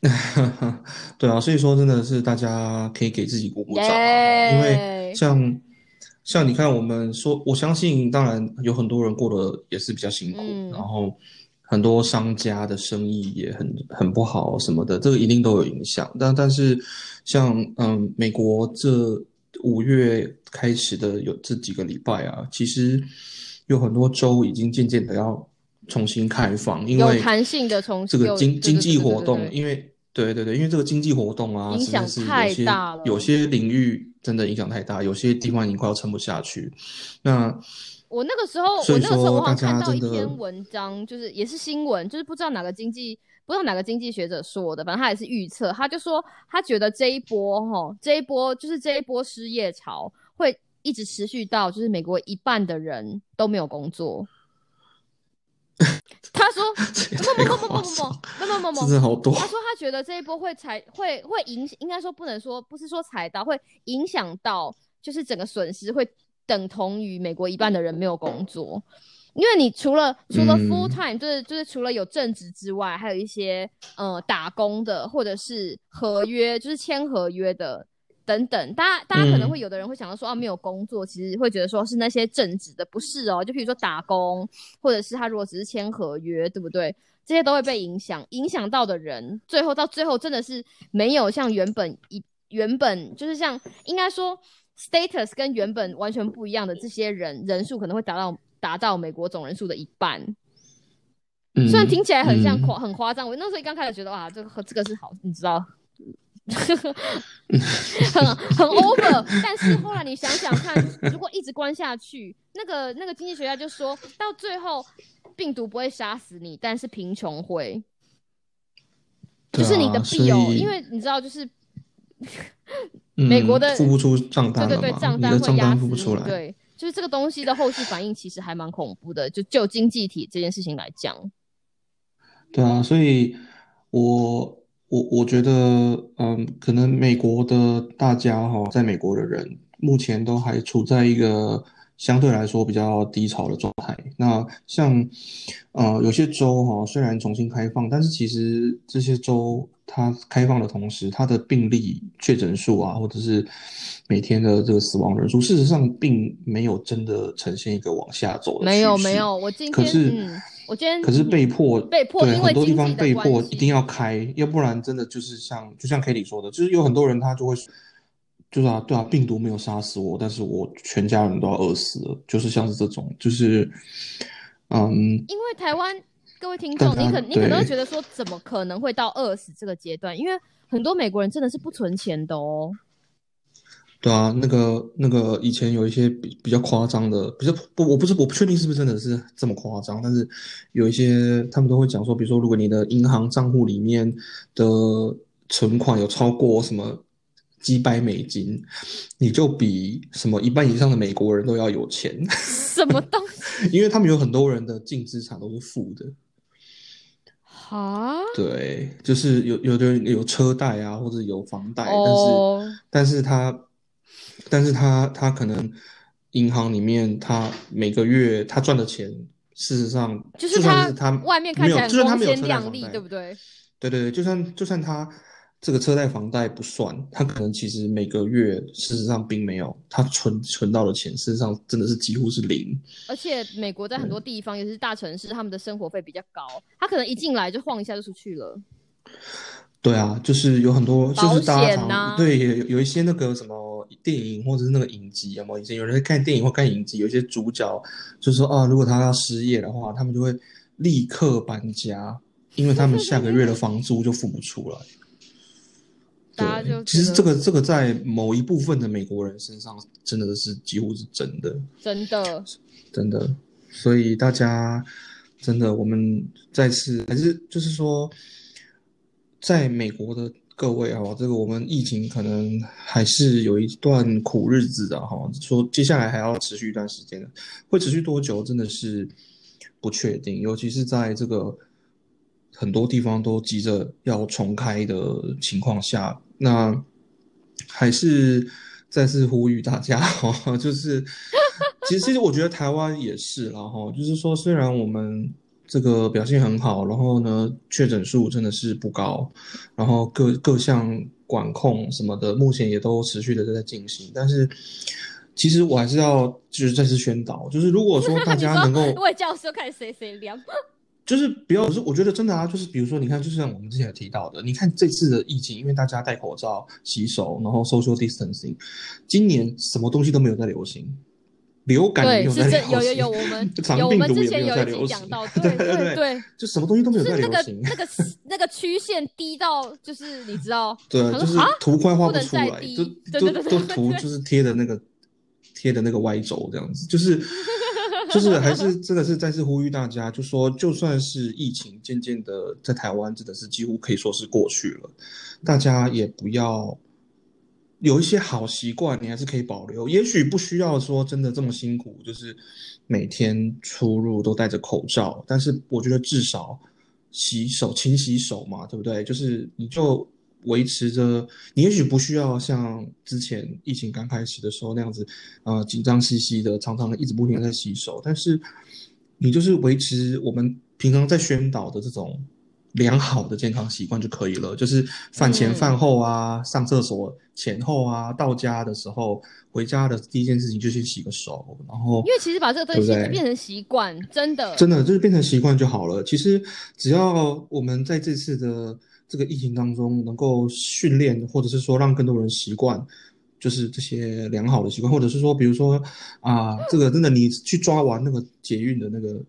对啊，所以说真的是大家可以给自己鼓鼓掌啊，因为像像你看，我们说，我相信，当然有很多人过得也是比较辛苦，嗯然后很多商家的生意也很很不好什么的，这个一定都有影响。但但是像嗯，美国这五月开始的有这几个礼拜啊，其实有很多州已经渐渐的要重新开放，因为弹性的重这个经经济活动，因为对对对，因为这个经济活动啊，影响太大了有些领域真的影响太大，有些地方已经快要撑不下去。那我那个时候，我那个时候我好像看到一篇文章，就是也是新闻，就是不知道哪个经济，不知道哪个经济学者说的，反正他也是预测，他就说他觉得这一波哈，这一波就是这一波失业潮会一直持续到就是美国一半的人都没有工作。他说不不不不不不不不不真的好多。他说他觉得这一波会踩会会影，应该说不能说不是说踩到，会影响到就是整个损失会等同于美国一半的人没有工作。因为你除了除了 full time，就是就是除了有正职之外，还有一些呃打工的或者是合约，就是签合约的等等。大家大家可能会有的人会想到说啊，没有工作，其实会觉得说是那些正职的，不是哦。就比如说打工，或者是他如果只是签合约，对不对？这些都会被影响，影响到的人，最后到最后真的是没有像原本一原本就是像应该说 status 跟原本完全不一样的这些人人数可能会达到。达到美国总人数的一半，虽然听起来很像夸很夸张，我那时候一刚开始觉得哇，这个这个是好，你知道，很很 over。但是后来你想想看，如果一直关下去，那个那个经济学家就说到最后，病毒不会杀死你，但是贫穷会，就是你的必有，因为你知道，就是美国的付不出账单对对对，账单会压付不出来，对。就是这个东西的后续反应其实还蛮恐怖的，就就经济体这件事情来讲。对啊，所以我我我觉得，嗯，可能美国的大家哈，在美国的人目前都还处在一个相对来说比较低潮的状态。那像呃有些州哈，虽然重新开放，但是其实这些州它开放的同时，它的病例确诊数啊，或者是每天的这个死亡人数，事实上并没有真的呈现一个往下走的没有没有，我今天可是我今天可是被迫被迫，对很多地方被迫一定要开，要不然真的就是像就像 Kitty 说的，就是有很多人他就会就是啊对啊，病毒没有杀死我，但是我全家人都要饿死了，就是像是这种，就是嗯，因为台湾各位听众，你可你可能会觉得说，怎么可能会到饿死这个阶段？因为很多美国人真的是不存钱的哦。对啊，那个那个以前有一些比比较夸张的，比较不，我不是我不确定是不是真的是这么夸张，但是有一些他们都会讲说，比如说如果你的银行账户里面的存款有超过什么几百美金，你就比什么一半以上的美国人都要有钱。什么东西？因为他们有很多人的净资产都是负的。啊？对，就是有有的人有车贷啊，或者有房贷，但是但是他。但是他他可能银行里面他每个月他赚的钱，事实上就是他他外面看起来光鲜亮丽，对不对？对对对，就算就算他这个车贷房贷不算，他可能其实每个月事实上并没有他存存到的钱，事实上真的是几乎是零。而且美国在很多地方，尤其是大城市，他们的生活费比较高，他可能一进来就晃一下就出去了。对啊，就是有很多就是大家对有有一些那个什么。电影或者是那个影集啊，以前有人在看电影或看影集，有些主角就说啊，如果他要失业的话，他们就会立刻搬家，因为他们下个月的房租就付不出来。对，其实这个这个在某一部分的美国人身上真的是几乎是真的，真的，真的。所以大家真的，我们再次还是就是说，在美国的。各位哈，这个我们疫情可能还是有一段苦日子的哈，说接下来还要持续一段时间的，会持续多久真的是不确定，尤其是在这个很多地方都急着要重开的情况下，那还是再次呼吁大家哈，就是 其实其实我觉得台湾也是然后就是说虽然我们。这个表现很好，然后呢，确诊数真的是不高，然后各各项管控什么的，目前也都持续的在进行。但是，其实我还是要就是再次宣导，就是如果说大家能够 我教授开始谁谁凉，就是不要，是我觉得真的啊，就是比如说，你看，就像我们之前提到的，你看这次的疫情，因为大家戴口罩、洗手，然后 social distancing，今年什么东西都没有在流行。流感也有在流行，有有 有，我们有我们之前有在流行。对对对，就什么东西都没有在流行。那个那 个那个曲线低到就是你知道，对，就是图快画不出来，就都都图就是贴的那个贴的那个歪轴这样子，就是就是还是真的是再次呼吁大家，就说就算是疫情渐渐的在台湾真的是几乎可以说是过去了，大家也不要。有一些好习惯，你还是可以保留。也许不需要说真的这么辛苦，就是每天出入都戴着口罩。但是我觉得至少洗手、勤洗手嘛，对不对？就是你就维持着，你也许不需要像之前疫情刚开始的时候那样子，呃，紧张兮兮的，常常的一直不停在洗手，但是你就是维持我们平常在宣导的这种良好的健康习惯就可以了，就是饭前嗯饭后啊，上厕所前后啊，到家的时候，回家的第一件事情就先洗个手，然后因为其实把这个东西变成习惯，真的。真的就是变成习惯就好了。其实只要我们在这次的这个疫情当中能够训练，或者是说让更多人习惯，就是这些良好的习惯，或者是说，比如说啊，这个真的你去抓完那个捷运的那个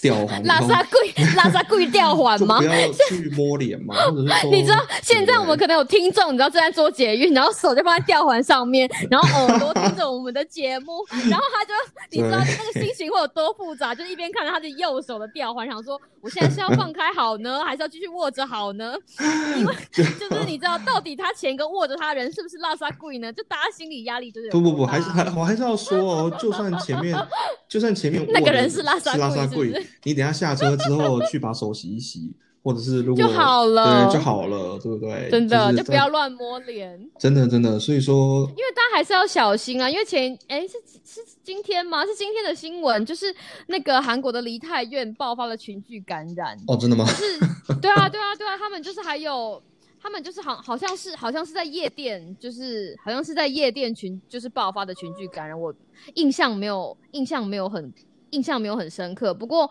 吊环，拉萨贵拉萨贵吊环吗就不？要去摸脸嘛，或者是说，你知道现在我们可能有听众，你知道正在做捷运，然后手就放在吊环上面，然后耳朵听着我们的节目，然后他就你知道那个心情会有多复杂，就一边看着他的右手的吊环，想说我现在是要放开好呢，还是要继续握着好呢？因为就是你知道到底他前一个握着他人是不是拉萨贵呢？就大家心理压力就是有不不不，还是还我还是要说哦，就算前面就算前面那个人是拉萨是拉萨贵你等下下车之后去把手洗一洗，或者是如果就好了对就好了，对不对？真的是就不要乱摸脸。真的真的，所以说因为大家还是要小心啊，因为前哎是是今天吗？是今天的新闻，就是那个韩国的梨泰院爆发了群聚感染，哦，真的吗？是，对啊对啊对啊，他们就是还有。他们就是好，好像是好像是在夜店，就是好像是在夜店群，就是爆发的群聚感染。我印象没有，印象没有很，印象没有很深刻。不过，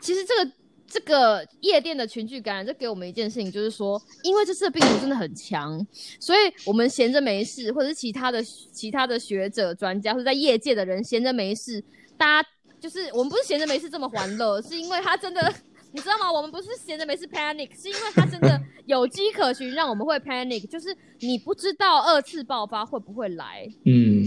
其实这个这个夜店的群聚感染，这给我们一件事情，就是说，因为这次的病毒真的很强，所以我们闲着没事，或者是其他的其他的学者、专家，或者在业界的人闲着没事，大家就是我们不是闲着没事这么欢乐，是因为他真的。你知道吗？我们不是闲着没事 panic，是因为他真的有迹可循，让我们会 panic。就是你不知道二次爆发会不会来，嗯，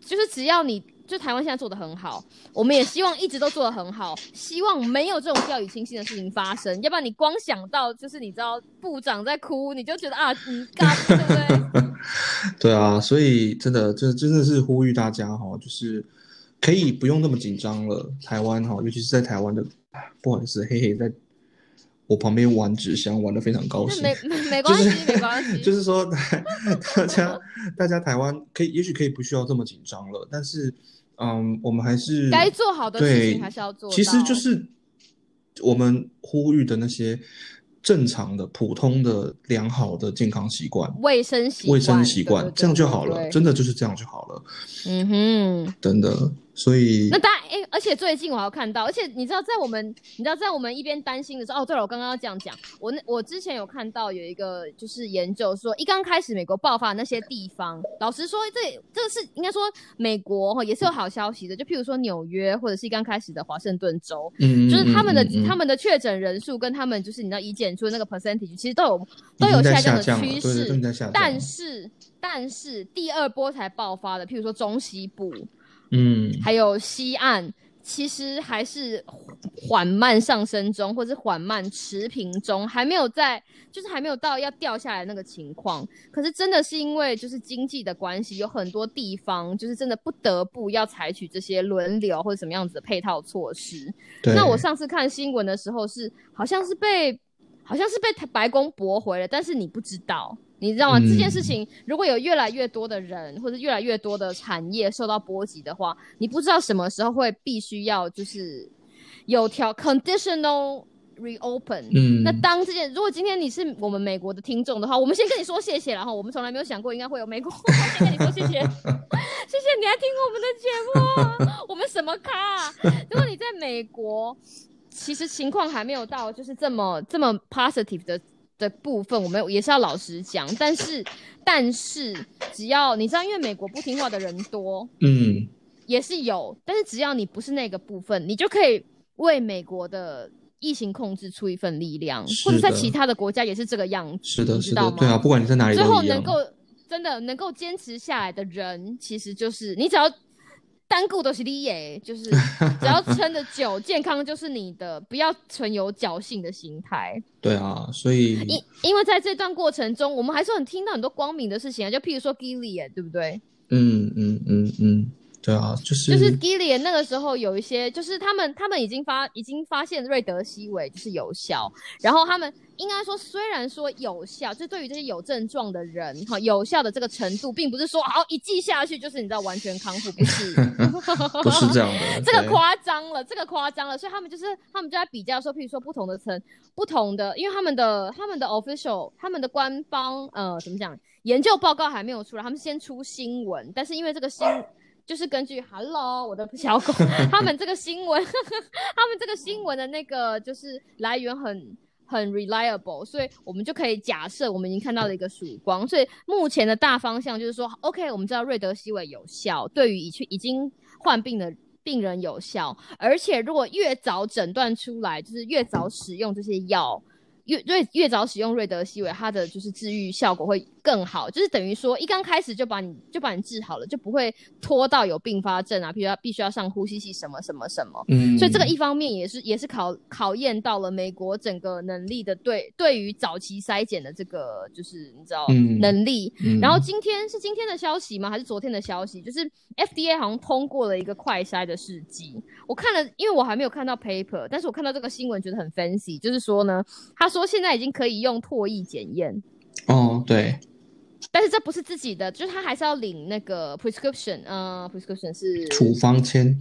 就是只要你就台湾现在做的很好，我们也希望一直都做的很好，希望没有这种掉以轻心的事情发生。要不然你光想到就是你知道部长在哭，你就觉得啊，嗯，嘎，对不对？对啊，所以真的这真的是呼吁大家哈，就是可以不用那么紧张了。台湾哈，尤其是在台湾的，不好意思，嘿嘿，在我旁边玩纸箱玩的非常高兴。没没没关系，就是没关系，就是说，大家大家台湾可以，也许可以不需要这么紧张了，但是，嗯，我们还是该做好的事对情还是要做。其实就是我们呼吁的那些正常的、普通的、良好的健康习惯、卫生习卫生习惯这样就好了，真的就是这样就好了，嗯哼。真的。所以那，大家哎、而且最近我还有看到，而且你知道，在我们你知道，在我们一边担心的时候，哦，对了，我刚刚要这样讲，我那我之前有看到有一个就是研究说，一刚开始美国爆发的那些地方，老实说，这这个是应该说美国哈也是有好消息的，就譬如说纽约或者是一刚开始的华盛顿州，嗯，就是他们的、嗯嗯嗯他们的确诊人数跟他们就是你知道已检出的那个 percentage，其实都有都有下降的趋势。但是但是第二波才爆发的，譬如说中西部。嗯，还有西岸，其实还是缓慢上升中，或是缓慢持平中，还没有在，就是还没有到要掉下来那个情况。可是真的是因为就是经济的关系，有很多地方就是真的不得不要采取这些轮流或者什么样子的配套措施。那我上次看新闻的时候是，好像是被，好像是被白宫驳回了，但是你不知道，你知道吗？嗯这件事情如果有越来越多的人或者越来越多的产业受到波及的话，你不知道什么时候会必须要就是有条 conditional reopen。嗯，那当这件，如果今天你是我们美国的听众的话，我们先跟你说谢谢，然后我们从来没有想过应该会有美国，先跟你说谢谢，谢谢你还听我们的节目啊，我们什么咖、啊？如果你在美国，其实情况还没有到就是这么这么 positive 的的部分，我们也是要老实讲，但是但是只要你知道，因为美国不听话的人多，嗯，也是有，但是只要你不是那个部分，你就可以为美国的疫情控制出一份力量，或者在其他的国家也是这个样子，是的，是的？对啊，不管你在哪里最。后能够真的能够坚持下来的人，其实就是你只要单顾都是你耶，就是 只要撑得久，健康就是你的，不要存有侥幸的心态。对啊，所以因因为在这段过程中，我们还是很听到很多光明的事情啊，就譬如说 Gilead，对不对？嗯嗯嗯嗯，对啊，就是就是 Gillian 那个时候有一些，就是他们他们已经发已经发现瑞德西韦就是有效，然后他们应该说虽然说有效，就对于这些有症状的人哈，有效的这个程度，并不是说好一剂下去就是你知道完全康复，不是，不是这样的，这个对夸张了，这个夸张了，所以他们就是他们就在比较说，譬如说不同的层，不同的，因为他们的他们的 official 他们的官方呃怎么讲，研究报告还没有出来，他们先出新闻，但是因为这个新就是根据 Hello 我的小狗，他们这个新闻，他们这个新闻的那个就是来源很。很 reliable，所以我们就可以假设我们已经看到了一个曙光。所以目前的大方向就是说，OK，我们知道瑞德西韦有效，对于已去已经患病的病人有效，而且如果越早诊断出来，就是越早使用这些药，越越越早使用瑞德西韦，它的就是治愈效果会更好，就是等于说一刚开始就把你就把你治好了，就不会拖到有并发症啊，比如要必须要上呼吸器什么什么什么。嗯，所以这个一方面也是也是考考验到了美国整个能力的对对于早期筛检的这个就是你知道、嗯能力。嗯然后今天是今天的消息吗？还是昨天的消息？就是 FDA 好像通过了一个快筛的试剂。我看了，因为我还没有看到 paper，但是我看到这个新闻觉得很 fancy，就是说呢，他说现在已经可以用唾液检验。哦，对，但是这不是自己的，就是他还是要领那个 prescription，呃，prescription 是处方签，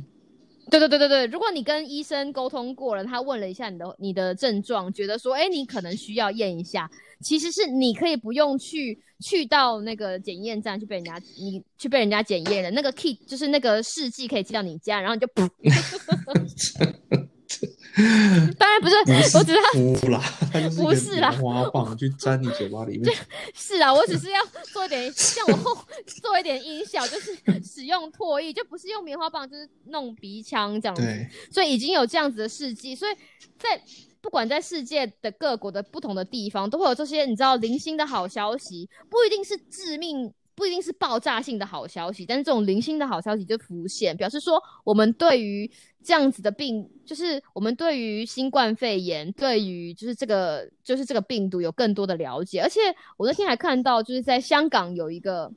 对对对对对，如果你跟医生沟通过了，他问了一下你的你的症状，觉得说，哎，你可能需要验一下，其实是你可以不用去去到那个检验站去被人家你去被人家检验了，那个 kit 就是那个试剂可以寄到你家，然后你就噗。当然不是，我只是啦，不是啦棉花棒 去粘你嘴巴里面。是啊，我只是要做一点，像我后做一点音效，就是使用唾液，就不是用棉花棒，就是弄鼻腔这样子。对，所以已经有这样子的事迹，所以在不管在世界的各国的不同的地方，都会有这些你知道零星的好消息，不一定是致命。不一定是爆炸性的好消息，但是这种零星的好消息就浮现，表示说我们对于这样子的病，就是我们对于新冠肺炎，对于就是这个就是这个病毒有更多的了解。而且我那天还看到，就是在香港有一个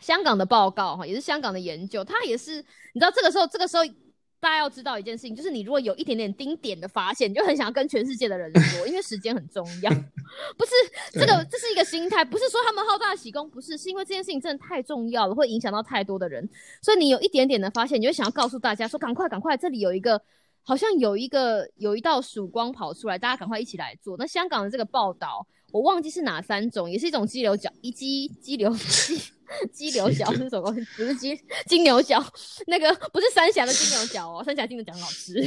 香港的报告哈，也是香港的研究，它也是你知道这个时候这个时候。大家要知道一件事情，就是你如果有一点点丁点的发现，你就很想要跟全世界的人说，因为时间很重要。不是这个，这是一个心态，不是说他们好大喜功，不是，是因为这件事情真的太重要了，会影响到太多的人，所以你有一点点的发现，你就想要告诉大家说，赶快赶快，这里有一个好像有一个有一道曙光跑出来，大家赶快一起来做。那香港的这个报道，我忘记是哪三种，也是一种激流角，一激激流鸡。鸡牛角是什么？不是鸡金牛角，那个不是三峡的金牛角哦，三峡金牛角很好吃，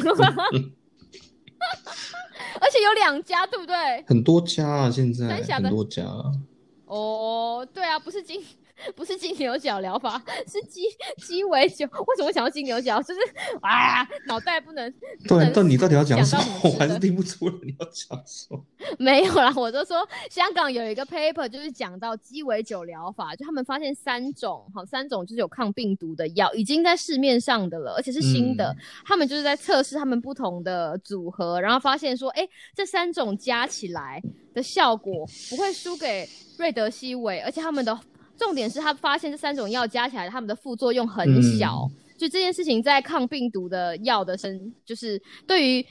而且有两家，对不对？很多家啊，现在三峡的很多家啊。哦，对啊，不是金，不是金牛角疗法，是鸡鸡尾酒。为什么想要金牛角？就是啊，脑袋不能。对，能但你到底要讲什么？我还是听不出来你要讲什么。没有啦，我就说香港有一个 paper 就是讲到鸡尾酒疗法，就他们发现三种，好三种就是有抗病毒的药已经在市面上的了，而且是新的。嗯他们就是在测试他们不同的组合，然后发现说，哎，这三种加起来的效果不会输给瑞德西韦，而且他们的重点是他发现这三种药加起来，他们的副作用很小。就这件事情，在抗病毒的药的生，就是对于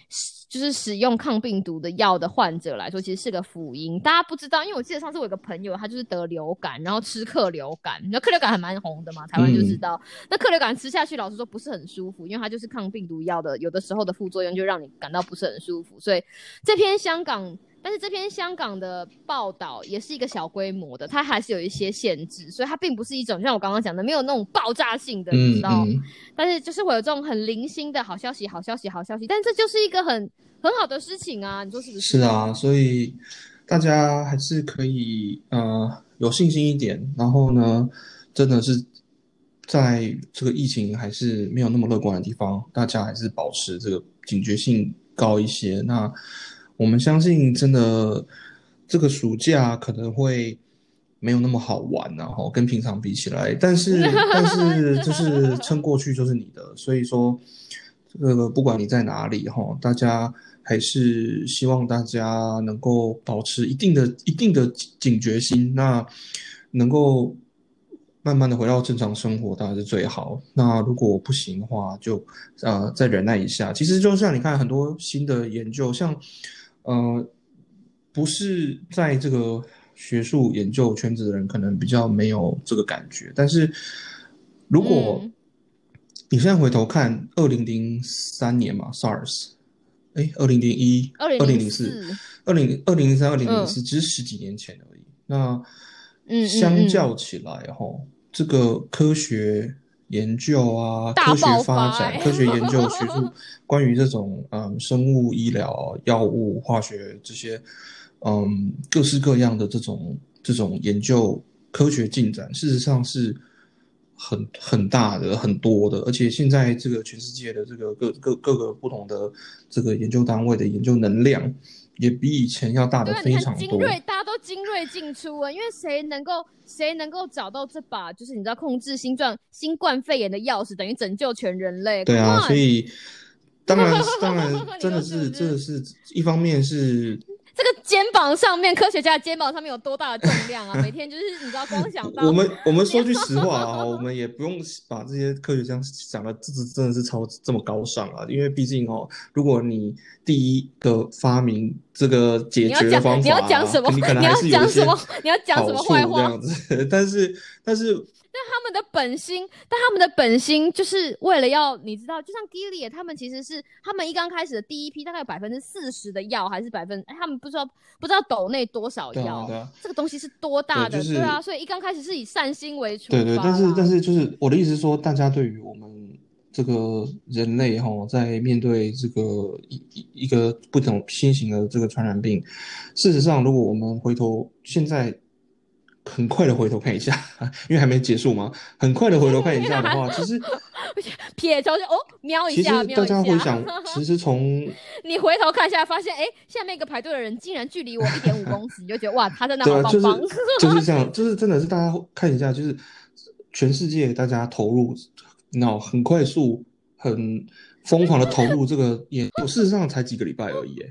就是使用抗病毒的药的患者来说，其实是个福音。大家不知道，因为我记得上次我有个朋友，他就是得流感，然后吃克流感，那克流感还蛮红的嘛，台湾就知道。那克流感吃下去，老实说不是很舒服，因为它就是抗病毒药的，有的时候的副作用就让你感到不是很舒服。所以这篇香港。但是这篇香港的报道也是一个小规模的，它还是有一些限制，所以它并不是一种像我刚刚讲的没有那种爆炸性的，你知嗯道。嗯，但是就是会有这种很零星的好消息、好消息、好消息，但这就是一个很很好的事情啊，你说是不是？是啊，所以大家还是可以呃有信心一点，然后呢，真的是在这个疫情还是没有那么乐观的地方，大家还是保持这个警觉性高一些。那我们相信，真的这个暑假可能会没有那么好玩，然后跟平常比起来，但是 但是就是撑过去就是你的，所以说这个不管你在哪里哈，大家还是希望大家能够保持一定的一定的警觉心，那能够慢慢的回到正常生活当然是最好。那如果不行的话，就呃再忍耐一下。其实就像你看很多新的研究，像呃不是在这个学术研究圈子的人，可能比较没有这个感觉。但是如果嗯你现在回头看，二零零三年嘛，SARS，哎，二零零一、二零零零四四、，二零二零零三、二零零嗯四，只是十几年前而已。那相嗯较起来，哈，这个科学研究啊，科学发展、科学研究、学术关于这种嗯生物医疗、药物、化学这些嗯各式各样的这种这种研究科学进展，事实上是很很大的、很多的，而且现在这个全世界的这个各各各个不同的这个研究单位的研究能量，也比以前要大的非常多。精锐，大家都精锐进出啊，因为谁能够谁能够找到这把就是你知道控制新冠新冠肺炎的钥匙，等于拯救全人类。对啊，所以当然 当然真的是，说是不是这个是一方面是这个肩膀上面，科学家的肩膀上面有多大的重量啊？每天就是你知道，光想到我们我们说句 实话啊，我们也不用把这些科学家想的这这真的是超这么高尚啊，因为毕竟哦，如果你第一个发明这个解决的方法、啊，你要讲什么？你要讲什么？你要讲什么坏话？这样子，但是但是他们的本心，但他们的本心就是为了要你知道，就像 Gilead 他们其实是他们一刚开始的第一批大概有百分之四十的药，还是百分，哎他们不知道不知道斗内多少药，对啊。这个东西是多大的，对就是对啊，所以一刚开始是以善心为出发对对，但是但是就是我的意思是说，大家对于我们这个人类哈，在面对这个一一一个不同新型的这个传染病，事实上，如果我们回头现在很快的回头看一下，因为还没结束嘛，很快的回头看一下的话，其实撇头就哦瞄一其实下，大，家回想，其实从你回头看一下，发现哎，下面一个排队的人竟然距离我一点五公尺，你就觉得哇，他真的好棒棒。就是这样，就是真的是大家看一下，就是全世界大家投入，那很快速、很疯狂的投入这个研究，事实上才几个礼拜而已，哎，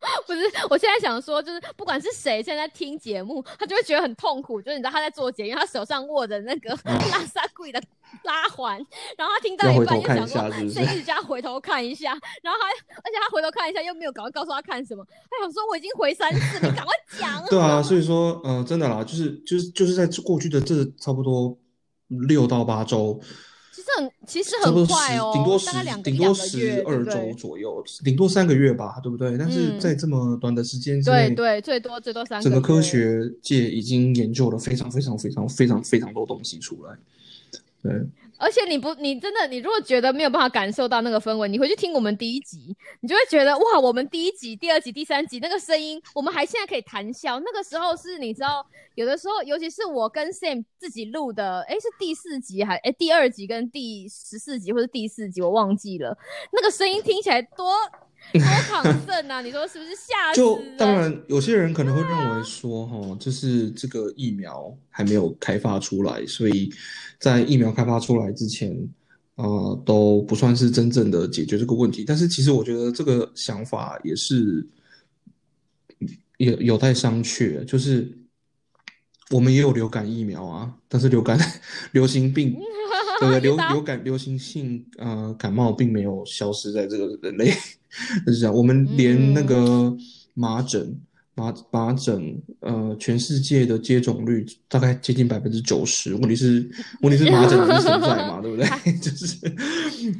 不是，我现在想说，就是不管是谁现在在听节目，他就会觉得很痛苦。就是你知道他在做节目，他手上握着那个 拉萨贵的拉环，然后他听到一半要回头看又想说，一下是不是所以一直叫他回头看一下，然后他而且他回头看一下又没有赶快告诉他看什么，他想说我已经回三次，你赶快讲。对啊，所以说，呃，真的啦，就是就是就是在过去的这差不多六到八周，其实很其实很快哦，顶多十顶多十二周左右，顶多三个月吧，对不对？但是嗯。在这么短的时间之内，对对，最多最多三个整个科学界已经研究了非常非常非常非常非常多东西出来，对。而且你不，你真的，你如果觉得没有办法感受到那个氛围，你回去听我们第一集，你就会觉得哇，我们第一集、第二集、第三集那个声音，我们还现在可以谈笑。那个时候是你知道，有的时候，尤其是我跟 Sam 自己录的，诶，是第四集还诶第二集跟第十四集或者第四集，我忘记了，那个声音听起来多多亢奋啊！你说是不是吓死就？当然，有些人可能会认为说，哈，就是这个疫苗还没有开发出来，所以在疫苗开发出来之前，呃，都不算是真正的解决这个问题。但是其实我觉得这个想法也是有有待商榷，就是我们也有流感疫苗啊，但是流感 流行病。对 对，流 流感流行性呃感冒并没有消失在这个人类，就是这样。我们连那个麻疹、麻麻疹，呃，全世界的接种率大概接近百分之九十。问题是，问题是麻疹还是存在嘛，对不对？就是，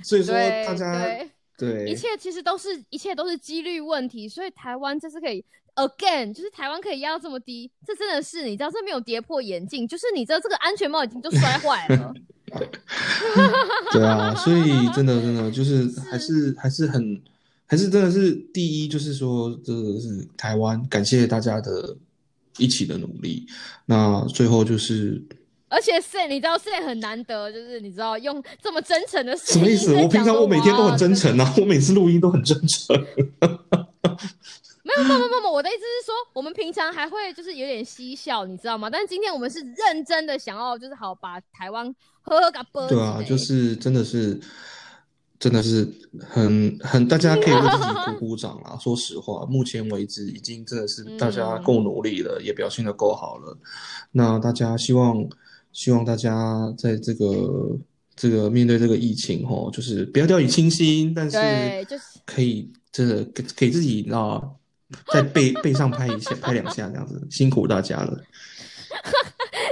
所以说大家对对一切其实都是一切都是几率问题，所以台湾这是可以 again，就是台湾可以压到这么低，这真的是你知道这没有跌破眼镜，就是你知道这个安全帽已经就摔坏了。对啊，所以真的真的就是还是还是很还是真的是第一，就是说这个是台湾，感谢大家的一起的努力。那最后就是而且 Sam，你知道 Sam 很难得，就是你知道用这么真诚的什么意思？我平常我每天都很真哇诚啊，我每次录音都很真诚。没有，没有，没有，没有，我的意思是说，我们平常还会就是有点嬉笑，你知道吗？但是今天我们是认真的想要，就是好把台湾呵呵。对啊，就是真的是，真的是很很，大家可以为自己鼓鼓掌啊。说实话，目前为止已经真的是大家够努力了，也表现的够好了。那大家希望希望大家在这个这个面对这个疫情吼，就是不要掉以轻心，但是可以真的给给自己啊，在背背上拍一下，拍两下这样子，辛苦大家了。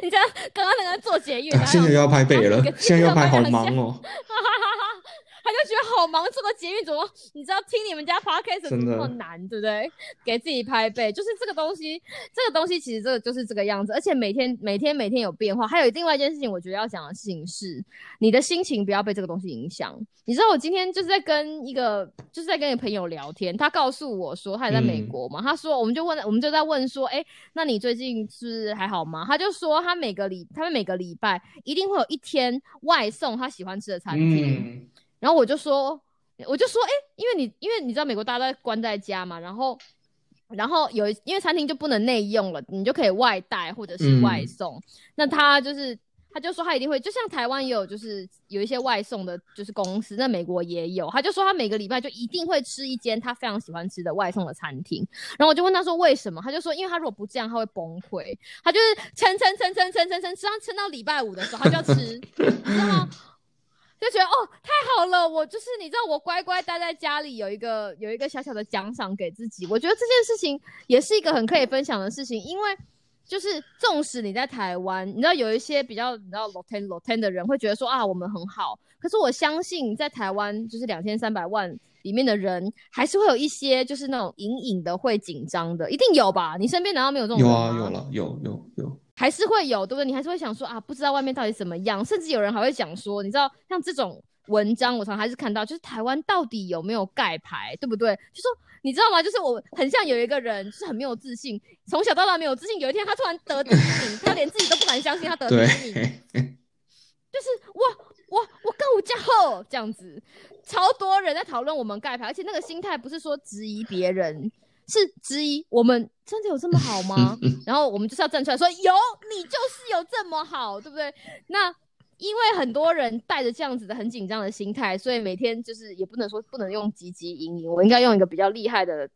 你知道刚刚那个做捷运，现在又要拍背了，现在要拍，好忙哦。他就觉得好忙，做个捷运怎么？你知道听你们家 podcast 怎么那么难，对不对？给自己拍背，就是这个东西，这个东西其实这个就是这个样子，而且每天每天每天有变化。还有另外一件事情，我觉得要讲的事情是，你的心情不要被这个东西影响。你知道我今天就是在跟一个就是在跟一个朋友聊天，他告诉我说他也在美国嘛，他说我们就问我们就在问说，哎，那你最近是还好吗？他就说他每个礼他们每个礼拜一定会有一天外送他喜欢吃的餐厅。然后我就说，我就说，哎，因为你，因为你知道美国大家都关在家嘛，然后，然后有，因为餐厅就不能内用了，你就可以外带或者是外送。那他就是，他就说他一定会，就像台湾也有，就是有一些外送的，就是公司，那美国也有。他就说他每个礼拜就一定会吃一间他非常喜欢吃的外送的餐厅。然后我就问他说为什么？他就说，因为他如果不这样，他会崩溃。他就是撑撑撑撑撑撑撑，撑到礼拜五的时候，他就要吃，你知道吗？就觉得哦，太好了！我就是你知道，我乖乖待在家里，有一个有一个小小的奖赏给自己。我觉得这件事情也是一个很可以分享的事情，因为就是纵使你在台湾，你知道有一些比较你知道 low ten l o t e n 的人会觉得说啊，我们很好。可是我相信在台湾，就是两千三百万里面的人，还是会有一些就是那种隐隐的会紧张的，一定有吧？你身边难道没有这种？有啊，有了，有有有。还是会有，对不对？你还是会想说啊，不知道外面到底怎么样，甚至有人还会讲说，你知道像这种文章，我常还是看到，就是台湾到底有没有盖牌，对不对？就说你知道吗？就是我很像有一个人，就是很没有自信，从小到大没有自信，有一天他突然得第一名，他连自己都不敢相信他得第一名，就是我我我够加厚这样子，超多人在讨论我们盖牌，而且那个心态不是说质疑别人。是质疑我们真的有这么好吗？然后我们就是要站出来说有，你就是有这么好，对不对？那因为很多人带着这样子的很紧张的心态，所以每天就是也不能说不能用积极营营，我应该用一个比较厉害的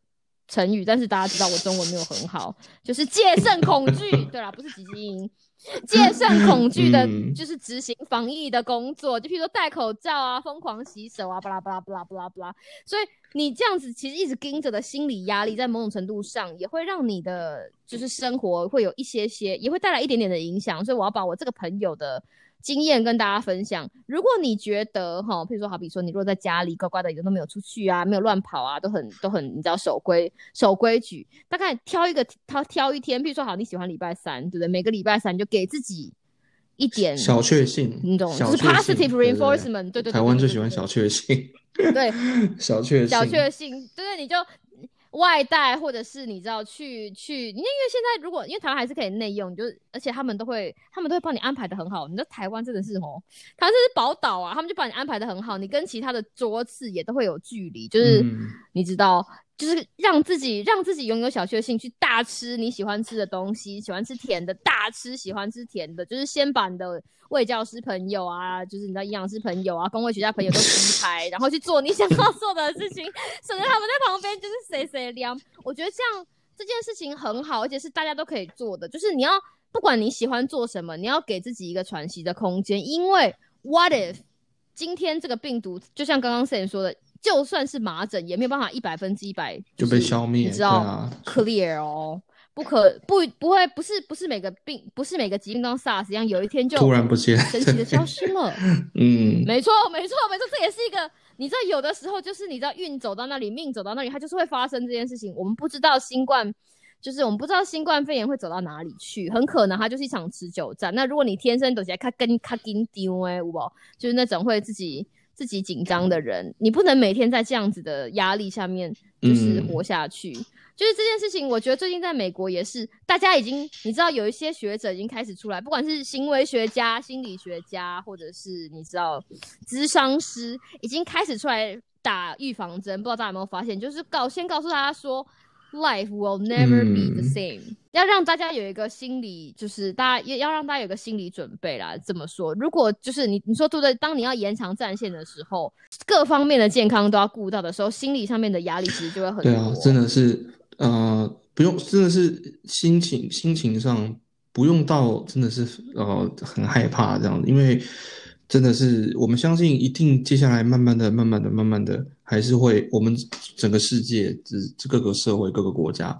成语，但是大家知道我中文没有很好，就是戒慎恐惧。对啦，不是积极营。戒慎恐惧的，就是执行防疫的工作，就譬如说戴口罩啊，疯狂洗手啊，巴拉巴拉巴拉巴拉巴拉。所以你这样子其实一直盯着的心理压力，在某种程度上也会让你的就是生活会有一些些，也会带来一点点的影响。所以我要把我这个朋友的。经验跟大家分享。如果你觉得哈，譬如说，好比说，你如果在家里乖乖的，一个都没有出去啊，没有乱跑啊，都很都很，你知道守规守规矩。大概挑一个挑挑一天，譬如说，好，你喜欢礼拜三，对不对？每个礼拜三就给自己一点小确幸，你懂？就是 positive reinforcement。对对。台湾最喜欢小确幸。对。小确幸。小确幸，对对，你就。外带，或者是你知道去去，因为现在如果因为台湾还是可以内用，就而且他们都会他们都会帮你安排的很好。你知道台湾真的是哦，台湾这是宝岛啊，他们就把你安排的很好，你跟其他的桌次也都会有距离，就是你知道。就是让自己让自己拥有小确幸，去大吃你喜欢吃的东西，喜欢吃甜的，大吃喜欢吃甜的，就是先把你的卫教师朋友啊，就是你的营养师朋友啊，公卫学家朋友都离开，然后去做你想要做的事情，省得他们在旁边就是谁谁凉。我觉得这样这件事情很好，而且是大家都可以做的。就是你要不管你喜欢做什么，你要给自己一个喘息的空间，因为 What if 今天这个病毒就像刚刚 Sam 说的。就算是麻疹，也没有办法一百分之一百就被消灭，你知道？Clear 哦，不可不不会不是不是每个病不是每个疾病都像 SARS 一样，有一天就突然不见，神奇的消失了。嗯，没错没错没错，这也是一个你知道，有的时候就是你知道运走到那里，命走到那里，它就是会发生这件事情。我们不知道新冠，就是我们不知道新冠肺炎会走到哪里去，很可能它就是一场持久战。那如果你天生走起来卡跟卡紧丢哎，有不？就是那种会自己。自己紧张的人，你不能每天在这样子的压力下面就是活下去。就是这件事情，我觉得最近在美国也是，大家已经你知道有一些学者已经开始出来，不管是行为学家、心理学家，或者是你知道智商师，已经开始出来打预防针。不知道大家有没有发现，就是告先告诉大家说。Life will never be the same。要让大家有一个心理，就是大家要要让大家有个心理准备啦。这么说，如果就是你你说对不对？当你要延长战线的时候，各方面的健康都要顾到的时候，心理上面的压力其实就会很多。对啊，真的是呃，不用，真的是心情心情上不用到真的是呃很害怕这样子，因为真的是我们相信一定接下来慢慢的、慢慢的、慢慢的还是会我们整个世界这这各个社会各个国家，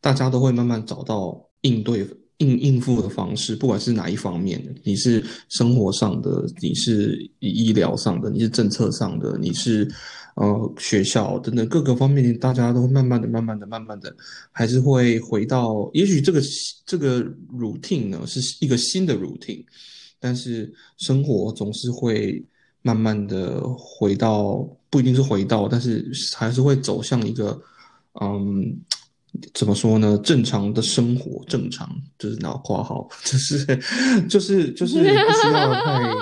大家都会慢慢找到应对应应付的方式，不管是哪一方面，你是生活上的，你是医疗上的，你是政策上的，你是。呃，学校等等各个方面，大家都慢慢的、慢慢的、慢慢的，还是会回到。也许这个这个 routine 呢是一个新的 routine，但是生活总是会慢慢的回到，不一定是回到，但是还是会走向一个，嗯，怎么说呢？正常的生活，正常就是脑括号，就是就是就是不需要太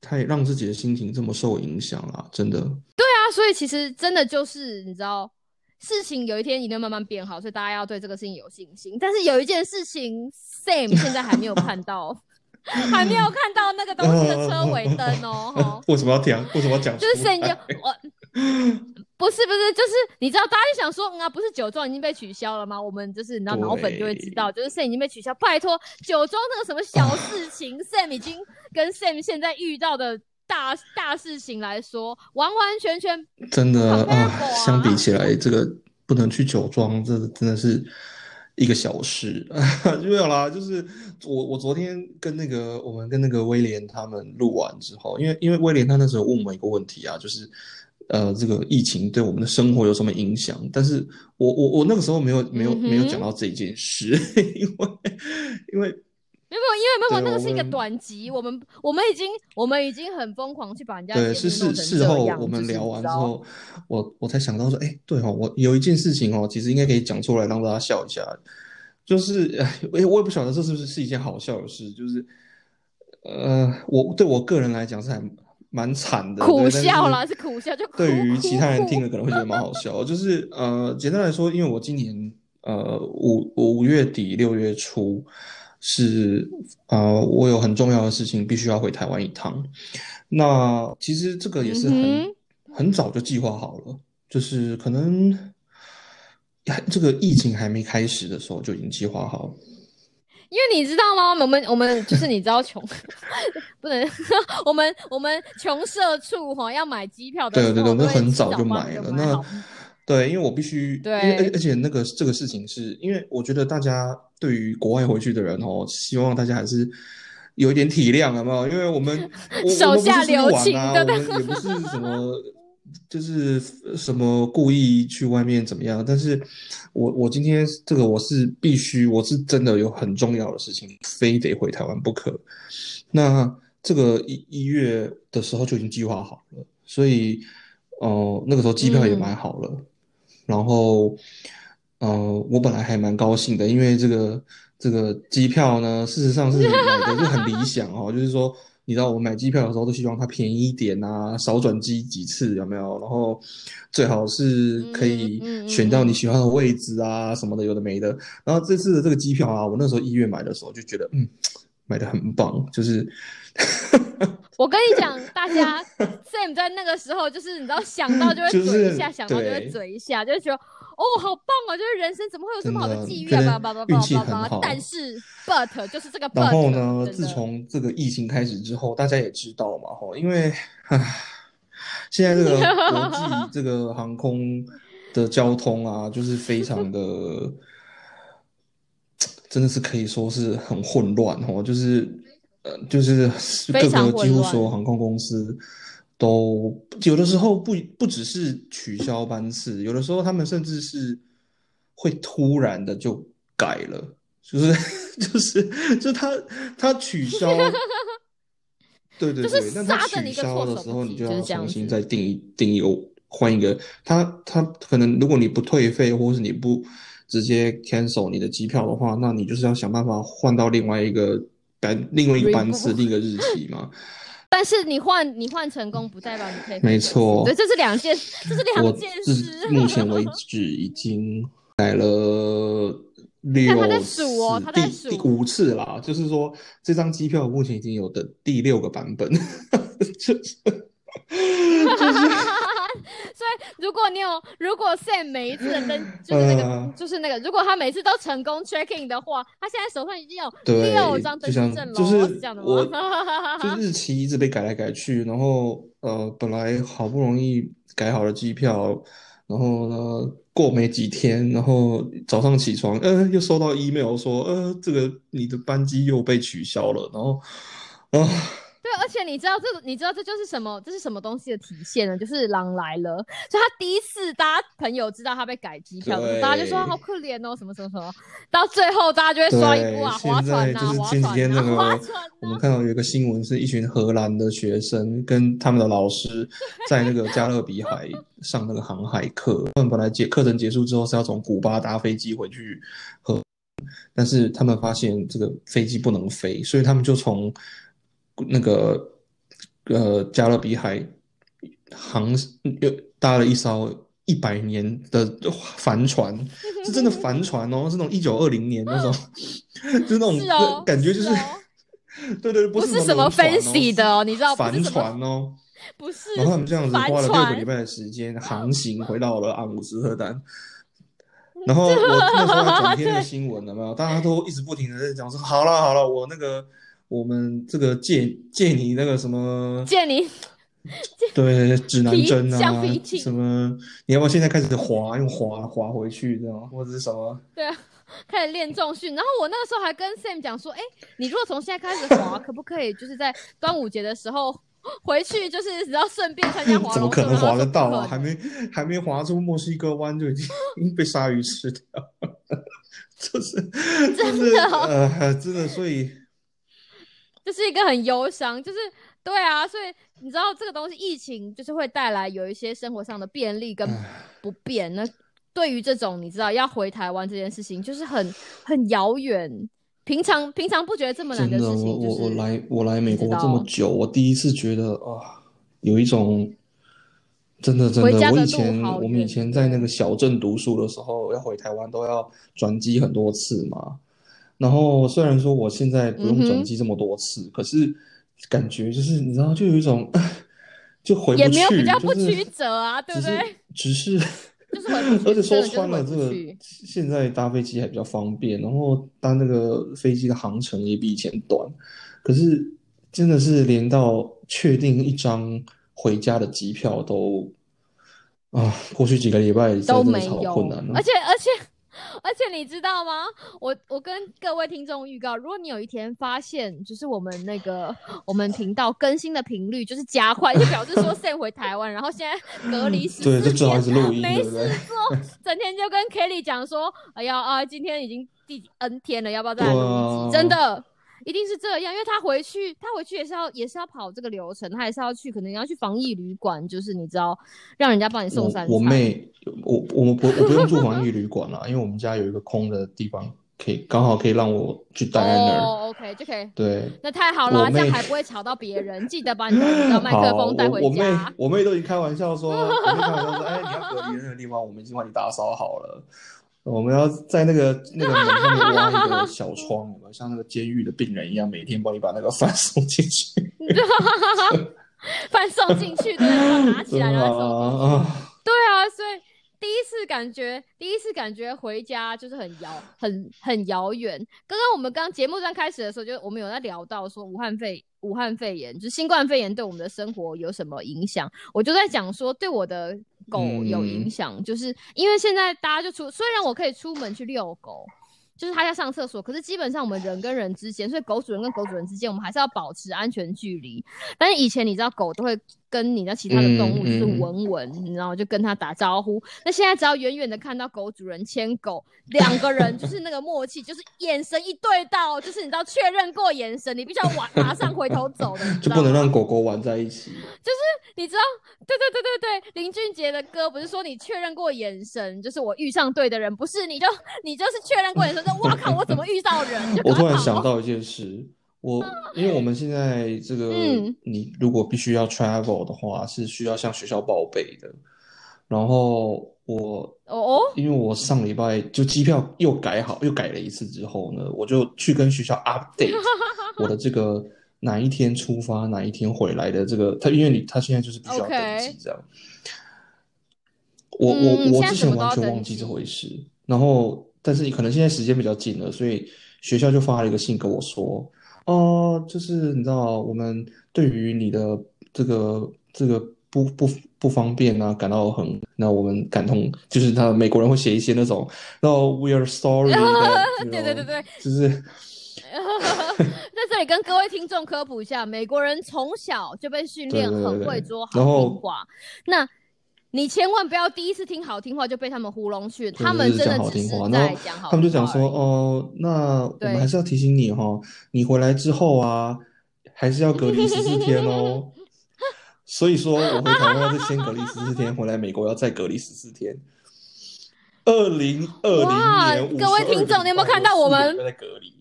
太让自己的心情这么受影响啊！真的。对啊所以其实真的就是你知道，事情有一天一定会慢慢变好，所以大家要对这个事情有信心。但是有一件事情，Sam 现在还没有看到，还没有看到那个东西的车尾灯哦。为什么要讲？为什么要讲？就是 Sam 我 不是不是，就是你知道，大家就想说，嗯啊，不是酒庄已经被取消了吗？我们就是你知道脑粉就会知道，就是 Sam 已经被取消。拜托，酒庄那个什么小事情，Sam 已经跟 Sam 现在遇到的。大大事情来说，完完全全真的啊！相比起来，这个不能去酒庄，这真的是一个小时 就。没有啦，就是我我昨天跟那个我们跟那个威廉他们录完之后，因为因为威廉他那时候问我们一个问题啊，就是呃这个疫情对我们的生活有什么影响？但是我我我那个时候没有没有没有讲到这一件事，因 为因为。没有，因为没有，那个是一个短集。我们我们已经我们已经很疯狂去把人家对是事事后我们聊完之后，我我才想到说，哎，对哦，我有一件事情哦，其实应该可以讲出来让大家笑一下。就是哎，我我也不晓得这是不是是一件好笑的事。就是呃，我对我个人来讲是还蛮惨的，苦笑啦，是苦笑。就对于其他人听了可能会觉得蛮好笑。就是呃，简单来说，因为我今年呃五五月底六月初。是啊，我有很重要的事情必须要回台湾一趟。那其实这个也是很很早就计划好了，就是可能这个疫情还没开始的时候就已经计划好了。因为你知道吗？我们我们就是你知道穷 不能，我们我们穷社畜哈要买机票的，对对对，我们很早就买了。那对，因为我必须，对，而而且那个这个事情是因为我觉得大家对于国外回去的人哦，希望大家还是有一点体谅，好不好？因为我们手下留情啊，我们也不是什么，就是什么故意去外面怎么样。但是我我今天这个我是必须，我是真的有很重要的事情，非得回台湾不可。那这个一一月的时候就已经计划好了，所以哦，那个时候机票也买好了。然后，呃，我本来还蛮高兴的，因为这个这个机票呢，事实上是买的就很理想哦。就是说，你知道我买机票的时候都希望它便宜一点啊，少转机几次有没有？然后最好是可以选到你喜欢的位置啊什么的，有的没的。然后这次的这个机票啊，我那时候一月买的时候就觉得，嗯，买的很棒，就是。我跟你讲，大家 Sam 在那个时候，就是你知道想到就会嘴一下，想到就会嘴一下，就会觉得哦，好棒哦！就是人生怎么会有这么好的际遇啊？叭叭叭叭！但是 But 就是这个。然后呢，自从这个疫情开始之后，大家也知道嘛，哈，因为唉，现在这个国际 这个航空的交通啊，就是非常的，真的是可以说是很混乱，哦，就是。呃，就是各个几乎所有航空公司都有的时候不不只是取消班次，有的时候他们甚至是会突然的就改了，就是 就是就是他他取消，对对对，那他取消的时候，你就要重新再定一定一个换一个，他他可能如果你不退费或是你不直接 cancel 你的机票的话，那你就是要想办法换到另外一个。另外一个班次，另一个日期嘛。但是你换你换成功，不代表你可以。没错，对，这是两件，这是两件事。目前为止已经改了六次，第第五次啦。就是说，这张机票目前已经有的第六个版本。就是，所以，如果你有，如果 Sam 每一次的登 就是那个、呃就是那个，如果他每次都成功 checking 的话，他现在手上已经有对六张登就像记证了，就是这样的？就日期一直被改来改去，然后呃，本来好不容易改好了机票，然后呢，过没几天，然后早上起床，呃，又收到 email 说，呃，这个你的班机又被取消了，然后啊，对，而且你知道这个，你知道这就是什么？这是什么东西的体现呢？就是狼来了，所以他第一次，大家朋友知道他被改机票大家就说好可怜哦，什么什么什么，到最后大家就会刷一对波啊，，划船啊，就是前几划船啊，天那个划船我们啊，看到有一个新闻，是一群荷兰的学生跟他们的老师在那个加勒比海上那个航海课。他们本来结课程结束之后是要从古巴搭飞机回去荷，但是他们发现这个飞机不能飞，所以他们就从那个呃加勒比海航又搭了一艘一百年的帆船，是真的帆船哦，是那种一九二零年那种，就是那种感觉就是哦对对，不是是什么分析哦的哦，你知道，不帆船哦。不是然后他们这样子花了六个礼拜的时间航行回到了阿姆斯特丹。然后我那时候整天的新闻了没有？大家都一直不停的在讲说，好了好了，我那个我们这个借借你那个什么，借你对指南皮针啊什么你要不要现在开始滑，用滑滑回去这样，或者是什么？对啊，开始练重训。然后我那个时候还跟 Sam 讲说，哎，你如果从现在开始滑，可不可以就是在端午节的时候回去，就是只要顺便参加滑怎么可能滑得到啊？还没还没滑出墨西哥湾就已经 被鲨鱼吃掉，就是就是的真的，所以就是一个很忧伤，就是对啊，所以你知道这个东西，疫情就是会带来有一些生活上的便利跟不便。那对于这种你知道要回台湾这件事情，就是很很遥远。平常平常不觉得这么难真的，事情，我我我就是来我来美国这么久，我第一次觉得啊，有一种真的真的我以前我们以前在那个小镇读书的时候，要回台湾都要转机很多次嘛。然后虽然说我现在不用转机这么多次，可是感觉就是你知道，就有一种 就回不也没有去，比较不是曲折啊，对不只是对？只是，就是回不去而且说穿了，回这个去。现在搭飞机还比较方便，然后搭那个飞机的航程也比以前短，可是真的是连到确定一张回家的机票都啊，过去几个礼拜真的是好没有困难哦而且而且 而且你知道吗？我我跟各位听众预告，如果你有一天发现，就是我们那个我们频道更新的频率就是加快，就表示说 Sam 回台湾，然后现在隔离十对，四天直录音，没事？做，整天就跟 Kelly 讲说，哎呀啊，今天已经第 N 天了，要不要再来录一集？真的。一定是这样，因为他回去，他回去也是要也是要跑这个流程，他也是要去，可能要去防疫旅馆，就是你知道，让人家帮你送三餐。我我妹，我我们不我不用住防疫旅馆了，因为我们家有一个空的地方，可以刚好可以让我去待在那儿。哦，OK 就可以，对，那太好了，这样还不会吵到别人。记得把你的麦克，风带回我我妹。我妹都已经开玩笑说，我妹开玩笑说，哎，你要隔离的那个地方，我们已经帮你打扫好了。我们要在那个那个门上面挖一个小窗，有没有像那个监狱的病人一样，每天帮你把那个饭送进去。饭送进去，对，然后拿起来，然后送进去。啊，对啊，所以第一次感觉，第一次感觉回家就是很遥，很很遥远。刚刚我们刚节目刚开始的时候，就我们有在聊到说武汉肺武汉肺炎，就是新冠肺炎对我们的生活有什么影响？我就在讲说，对我的狗有影响，就是因为现在大家就出，虽然我可以出门去遛狗。就是它要上厕所，可是基本上我们人跟人之间，所以狗主人跟狗主人之间，我们还是要保持安全距离。但是以前你知道，狗都会跟你的其他的动物就是嗯嗯闻闻，你知道就跟它打招呼。那现在只要远远的看到狗主人牵狗，两个人 就是那个默契，就是眼神一对到，就是你知道确认过眼神，你必须要马马上回头走的，你知道就不能让狗狗玩在一起。就是你知道，对对对对对，林俊杰的歌不是说你确认过眼神，就是我遇上对的人，不是你就你就是确认过眼神，说哇靠，我怎么遇到人？就我突然想到一件事，我因为我们现在这个，嗯你如果必须要 travel 的话，是需要向学校报备的。然后我哦哦，因为我上礼拜就机票又改好，又改了一次之后呢，我就去跟学校 update 我的这个哪一天出发，哪一天回来的这个，他因为你他现在就是必须要登记这样。我我嗯我之前完全登忘记这记回事，然后但是你可能现在时间比较紧了，所以学校就发了一个信跟我说，哦，就是你知道我们对于你的这个这个不不不方便啊感到很，那我们感同，就是他美国人会写一些那种，然后 we are sorry 对对对对，就是 在这里跟各位听众科普一下，美国人从小就被训练对对对对很会说然好听话，那。你千万不要第一次听好听话就被他们糊弄去，他们就讲真的只是好听话，然后在讲好他们就讲说，哦，那我们还是要提醒你哈，你回来之后啊，还是要隔离十四天哦。所以说，我回台湾要再先隔离十四天，回来美国要再隔离十四天。二零二哇零年，各位听众你有没有看到我们在隔离？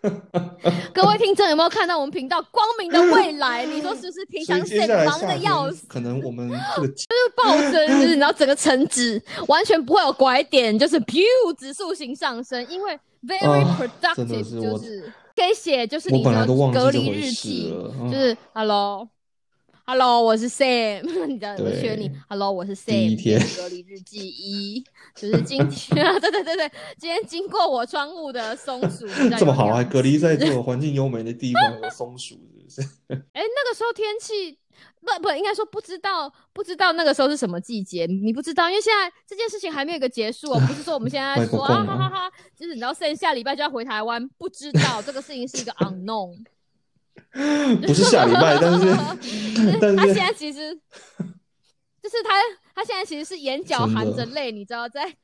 各位听众有没有看到我们频道光明的未来？你说是不是？平常所以接 Sam 下来忙的要死，可能我们 就是暴增，就是你知道整个成指完全不会有拐点，就是 pew 指数型上升，因为 very productive，、是就是可以写就是你的隔离日记，就是 hello。Hello，我是 Sam，你知道我对学你。Hello，我是 Sam，天隔离日记一，就是今天，对对对对，今天经过我窗户的松鼠，这么好，还隔离在只这个环境优美的地方有松鼠，是不是？哎，那个时候天气不不应该说不知道不知道那个时候是什么季节，你不知道，因为现在这件事情还没有一个结束哦，不是说我们现在外说啊哈哈哈，就是你知道剩下礼拜就要回台湾，不知道这个事情是一个 unknown，不是下礼拜，但是 但是他现在其实就是他他现在其实是眼角含着泪，你知道在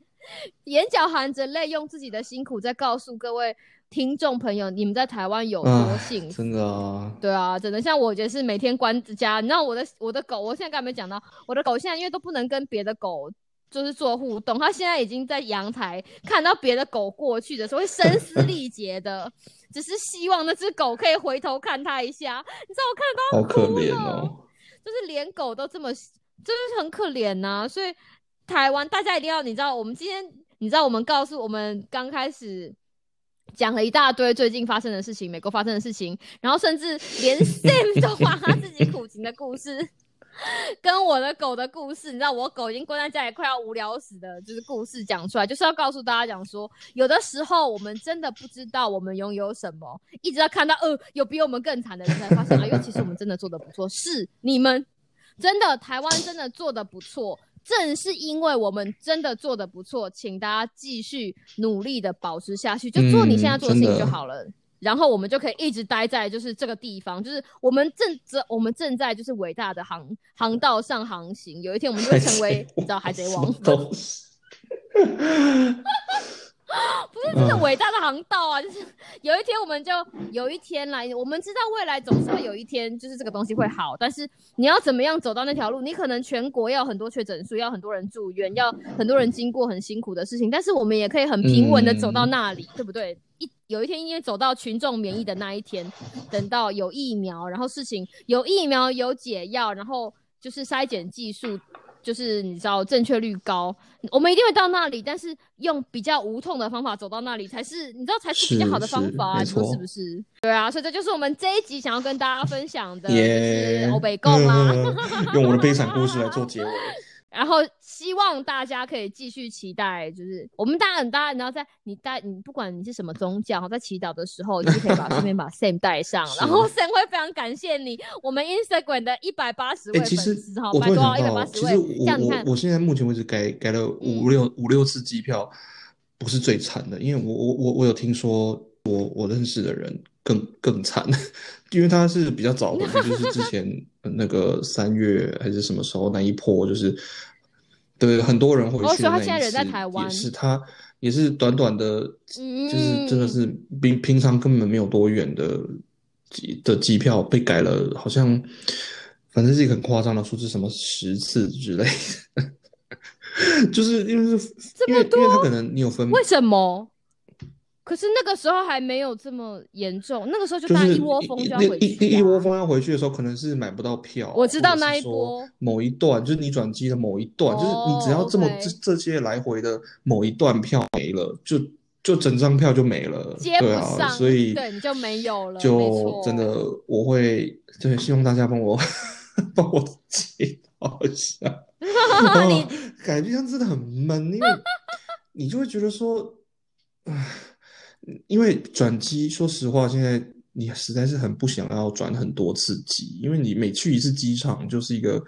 眼角含着泪，用自己的辛苦在告诉各位听众朋友，你们在台湾有多啊幸福。真的啊，对啊，真的，像我觉得是每天关家，你知道我的我的狗，我现在刚才没讲到，我的狗现在因为都不能跟别的狗就是做互动，他现在已经在阳台看到别的狗过去的时候会声嘶力竭的，只是希望那只狗可以回头看他一下。你知道我看到好可哭了怜哦。就是连狗都这么，就是很可怜呐、所以台湾大家一定要，你知道，我们今天你知道，我们告诉我们刚开始讲了一大堆最近发生的事情，美国发生的事情，然后甚至连 Sam 都把他自己苦情的故事。跟我的狗的故事，你知道我狗已经关在家里快要无聊死的，就是故事讲出来，就是要告诉大家讲说，有的时候我们真的不知道我们拥有什么，一直要看到呃有比我们更惨的人才发现，哎 呦，其实我们真的做的不错，是你们真的台湾真的做的不错，正是因为我们真的做的不错，请大家继续努力的保持下去，就做你现在做的事情就好了。然后我们就可以一直待在就是这个地方，就是我们正正我们正在就是伟大的航航道上航行，有一天我们就会成为 你知道海贼王，什么？不是真的伟大的航道啊！就是有一天我们就有一天来，我们知道未来总是会有一天，就是这个东西会好。但是你要怎么样走到那条路？你可能全国要很多确诊数，要很多人住院，要很多人经过很辛苦的事情。但是我们也可以很平稳的走到那里，对不对？一有一天因为走到群众免疫的那一天，等到有疫苗，然后事情有疫苗有解药，然后就是筛检技术。就是你知道正确率高，我们一定会到那里，但是用比较无痛的方法走到那里才是你知道才是比较好的方法、啊，你说是不是？对啊，所以这就是我们这一集想要跟大家分享的，耶就是欧北共啦。嗯用我的悲惨故事来做结尾。然后希望大家可以继续期待，就是我们大家，然后在你带你不管你是什么宗教，在祈祷的时候，你就可以把顺便把 Sam 带上，然后 Sam 会非常感谢你，我们 Instagram 的一百八十位哎，粉其实丝哈，我百多一百八十位，其实我这样你看。我我现在目前为止改改了五嗯六五六次机票，不是最惨的，因为我我我我有听说我我认识的人更更惨，因为他是比较早回去，就是之前呃那个三月还是什么时候那一波，就是对很多人回哦所以他现在人在次台湾也是他也是短短的，就是真的嗯是平平常根本没有多远的机的机票被改了，好像反正是一个很夸张的数字，什么十次之类的。就是因为是因为因为他可能你有分，为什么？可是那个时候还没有这么严重，那个时候就就是大家一窝蜂就要那回去、啊一一一窝蜂要回去的时候，可能是买不到票，我知道那一说波。某一段，就是你转机的某一段，就是你只要这么这这些来回的某一段票没了，就就整张票就没了，接不对啊，上，所以对你就没有了，就真的我会对希望大家帮我 帮我祈祷一下。你哦改变上真的很闷，因为你就会觉得说，唉，因为转机，说实话，现在你实在是很不想要转很多次机，因为你每去一次机场就是一个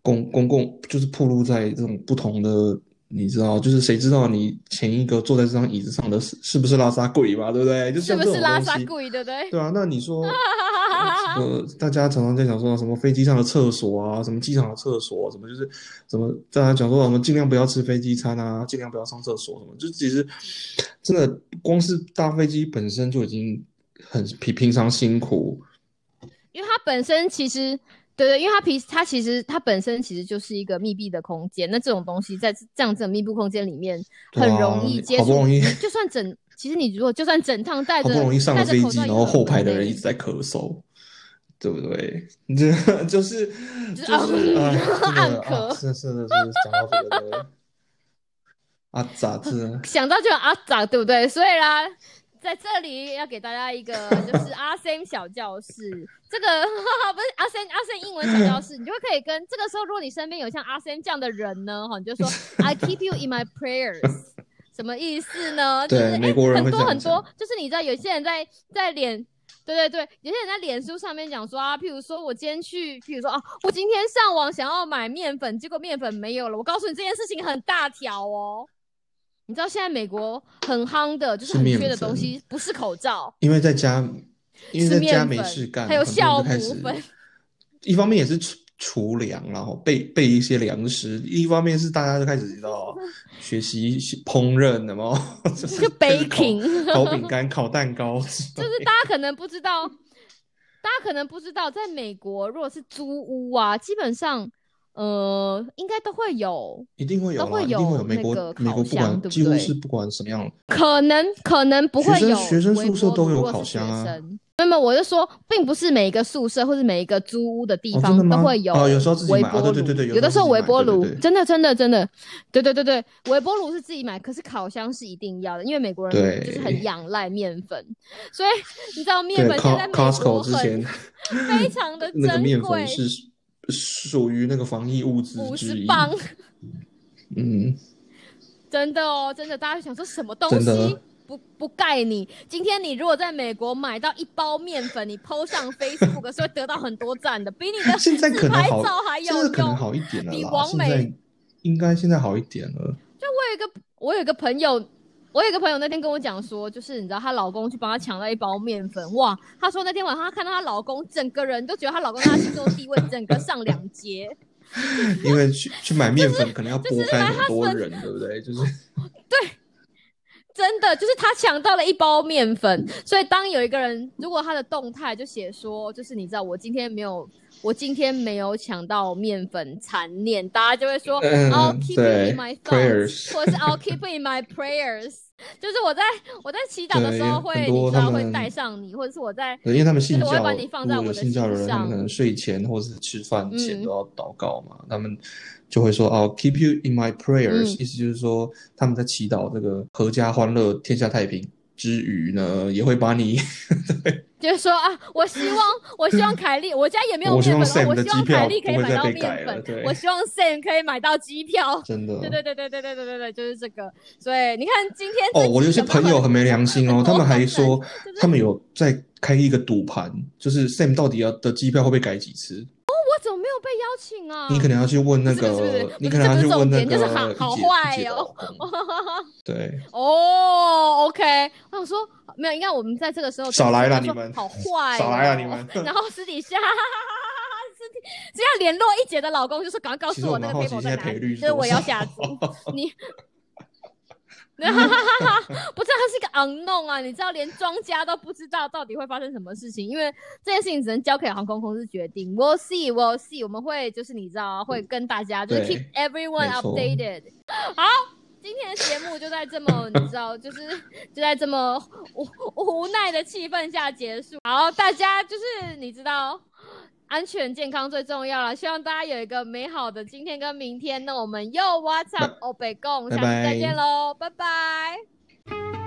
公公共，就是暴露在这种不同的，你知道，就是谁知道你前一个坐在这张椅子上的是是不是拉萨鬼嘛，对不对？就是像这不是拉萨贵，对不对？对啊，那你说，呃，大家常常在讲说什么飞机上的厕所啊，什么机场的厕所，什么就是什么大家讲说我们尽量不要吃飞机餐啊，尽量不要上厕所什么，就其实真的光是搭飞机本身就已经很平平常辛苦，因为它本身其实，对对，因为它皮它其实它本身其实就是一个密闭的空间，那这种东西在这样子的密闭空间里面很容易接触，好不容易就算整，其实你如果就算整趟带着好不容易上飞机，然后后排的人一直在咳嗽。对不对？这就是就是暗咳啊，是是是讲到这个对啊，咋这？想到就有阿长，对不对？所以啦，在这里要给大家一个就是阿 Sam 小教室，这个 不是阿 Sam 阿 Sam 英文小教室，你就会可以跟这个时候，如果你身边有像阿 Sam 这样的人呢，哈，你就说 I keep you in my prayers。什么意思呢？就是美国人很多很多，就是你知道有些人在在脸。对对对，有些人在脸书上面讲说啊，譬如说我今天去，譬如说啊，我今天上网想要买面粉，结果面粉没有了。我告诉你这件事情很大条哦。你知道现在美国很夯的，就是很缺的东粉西，不是口罩，因为在家，因为在家没事干，还有酵母粉。一方面也是储储粮，然后备备一些粮食；一方面是大家就开始知道学习烹饪的嘛，就是 baking 烤饼干、烤蛋糕就是大家可能不知道，大家可能不知道，在美国如果是租屋啊，基本上呃应该都会有，一定会有，都会一定会有有。美国那个美国不管几乎是不管什么样，可能可能不会有学生学生宿舍波都有烤箱啊那么我就说，并不是每一个宿舍或者每一个租屋的地方都会有？哦有时候自己买啊对对对对有有的时候微波炉对对对。真的真的真的，对对对对，微波炉是自己买，可是烤箱是一定要的，因为美国人就是很 仰赖面粉，所以你知道面粉现在 Costco 之很前非常的 那个面粉，是属于那个防疫物资五之一，十磅，嗯，真的哦，真的，大家就想说什么东真的西不不盖你？今天你如果在美国买到一包面粉，你 PO 上 Facebook 是会得到很多赞的，比你的现在自拍照还有现在可能用。好一点了比啦，王美应该现在好一点了。就我有一个我有一个朋友，我有一个朋友那天跟我讲说，就是你知道她老公去帮她抢到一包面粉，哇，她说那天晚上她看到她老公，整个人都觉得她老公在她心中地位整个上两阶。因为去去买面粉可能要就是拨开很多人，对不对？就是 对真的就是他抢到了一包面粉，所以当有一个人如果他的动态就写说，就是你知道我今天没有，我今天没有抢到面粉，残念，大家就会说、嗯 I'll keep it in my thoughts，prayers 或者是 I'll keep it in my prayers，就是我在我在祈祷的时候对会，你知道会带上你，或者是我在因为他们信教，我会把你放在如果有我的信教的人，他们可能。睡前或是吃饭前嗯。都要祷告嘛，他们就会说哦，keep you in my prayers，、嗯。意思就是说他们在祈祷这个阖家欢乐、天下太平之余呢，也会把你 就是说啊，我希望我希望凯莉，我家也没有我希望面粉我的机票希望凯莉可以不会买到再被改面粉了对，我希望 Sam 可以买到机票。真的对对对对对对对对对，就是这个。所以你看今天哦，我有些朋友很没良心哦，他们还说他们有在开一个赌盘，就是 Sam 到底要的机票会不会改几次？我怎么没有被邀请啊？你可能要去问那不是不是不个是，你可能要去问那个就是好好坏哦。对，哦，OK，我想说没有，应该我们在这个时候少来了你们。好坏、哦，少来了你们。然后私底下。私底只要联络一姐的老公，就说赶快告诉我那个蛮好奇 paper 现在在哪里，赔率就是是我要下注。你，不是，它是一个 unknown 啊！你知道，连庄家都不知道到底会发生什么事情，因为这件事情只能交给航空公司决定。We'll see, we'll see，我们会就是你知道，会跟大家就是 keep everyone updated。好，今天的节目就在这么你知道，就是就在这么无无奈的气氛下结束。好，大家就是你知道。安全健康最重要了，希望大家有一个美好的今天跟明天。那我们又 What's up，欧北共，下次再见喽，拜拜。